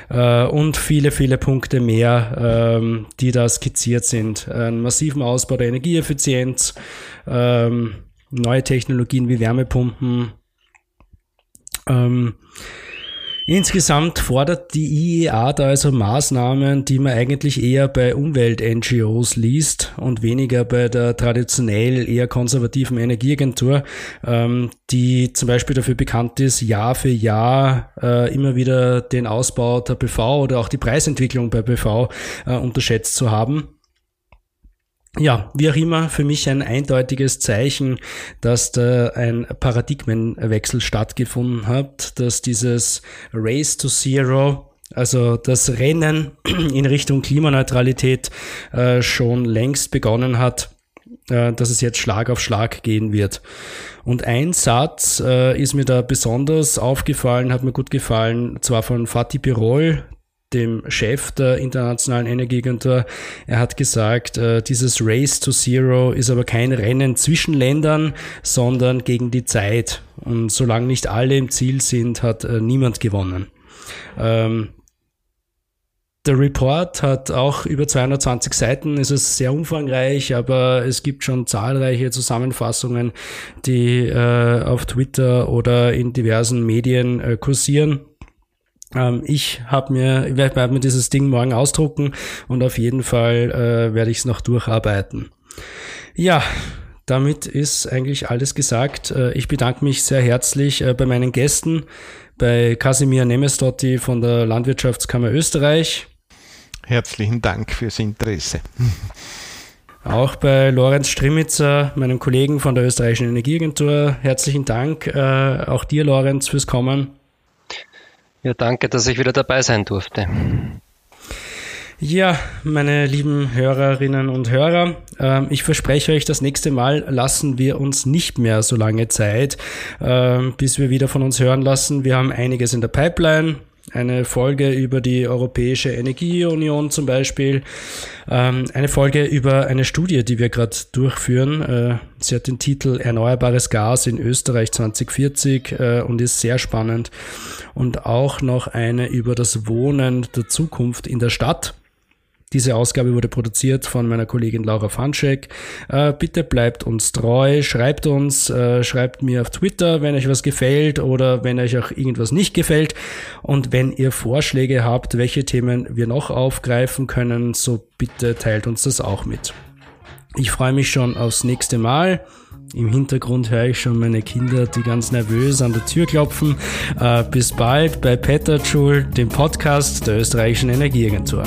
äh, und viele, viele Punkte mehr, ähm, die da skizziert sind. Einen massiven Ausbau der Energieeffizienz, ähm, neue Technologien wie Wärmepumpen, ähm, Insgesamt fordert die IEA da also Maßnahmen, die man eigentlich eher bei Umwelt-NGOs liest und weniger bei der traditionell eher konservativen Energieagentur, ähm, die zum Beispiel dafür bekannt ist, Jahr für Jahr äh, immer wieder den Ausbau der PV oder auch die Preisentwicklung bei PV äh, unterschätzt zu haben ja, wie auch immer, für mich ein eindeutiges Zeichen, dass da ein Paradigmenwechsel stattgefunden hat, dass dieses Race to Zero, also das Rennen in Richtung Klimaneutralität äh, schon längst begonnen hat, äh, dass es jetzt Schlag auf Schlag gehen wird. Und ein Satz äh, ist mir da besonders aufgefallen, hat mir gut gefallen, zwar von Fatih Birol, dem Chef der Internationalen Energieagentur. Er hat gesagt, äh, dieses Race to Zero ist aber kein Rennen zwischen Ländern, sondern gegen die Zeit. Und solange nicht alle im Ziel sind, hat äh, niemand gewonnen. Ähm, der Report hat auch über 220 Seiten, es ist sehr umfangreich, aber es gibt schon zahlreiche Zusammenfassungen, die äh, auf Twitter oder in diversen Medien äh, kursieren. Ähm, ich habe mir, ich werde mir dieses Ding morgen ausdrucken und auf jeden Fall äh, werde ich es noch durcharbeiten. Ja, damit ist eigentlich alles gesagt. Äh, ich bedanke mich sehr herzlich äh, bei meinen Gästen, bei Kasimir Nemestotti von der Landwirtschaftskammer Österreich.
Herzlichen Dank fürs Interesse.
Auch bei Lorenz Strimmitzer, meinem Kollegen von der Österreichischen Energieagentur. Herzlichen Dank. Äh, auch dir, Lorenz, fürs Kommen.
Ja, danke, dass ich wieder dabei sein durfte.
Ja, meine lieben Hörerinnen und Hörer, äh, ich verspreche euch, das nächste Mal lassen wir uns nicht mehr so lange Zeit, äh, bis wir wieder von uns hören lassen. Wir haben einiges in der Pipeline eine Folge über die Europäische Energieunion zum Beispiel, ähm, eine Folge über eine Studie, die wir gerade durchführen. Äh, sie hat den Titel Erneuerbares Gas in Österreich 2040 äh, und ist sehr spannend. Und auch noch eine über das Wohnen der Zukunft in der Stadt. Diese Ausgabe wurde produziert von meiner Kollegin Laura Fanschek. Äh, bitte bleibt uns treu, schreibt uns, äh, schreibt mir auf Twitter, wenn euch was gefällt oder wenn euch auch irgendwas nicht gefällt. Und wenn ihr Vorschläge habt, welche Themen wir noch aufgreifen können, so bitte teilt uns das auch mit. Ich freue mich schon aufs nächste Mal. Im Hintergrund höre ich schon meine Kinder, die ganz nervös an der Tür klopfen. Äh, bis bald bei Petterschul, dem Podcast der österreichischen Energieagentur.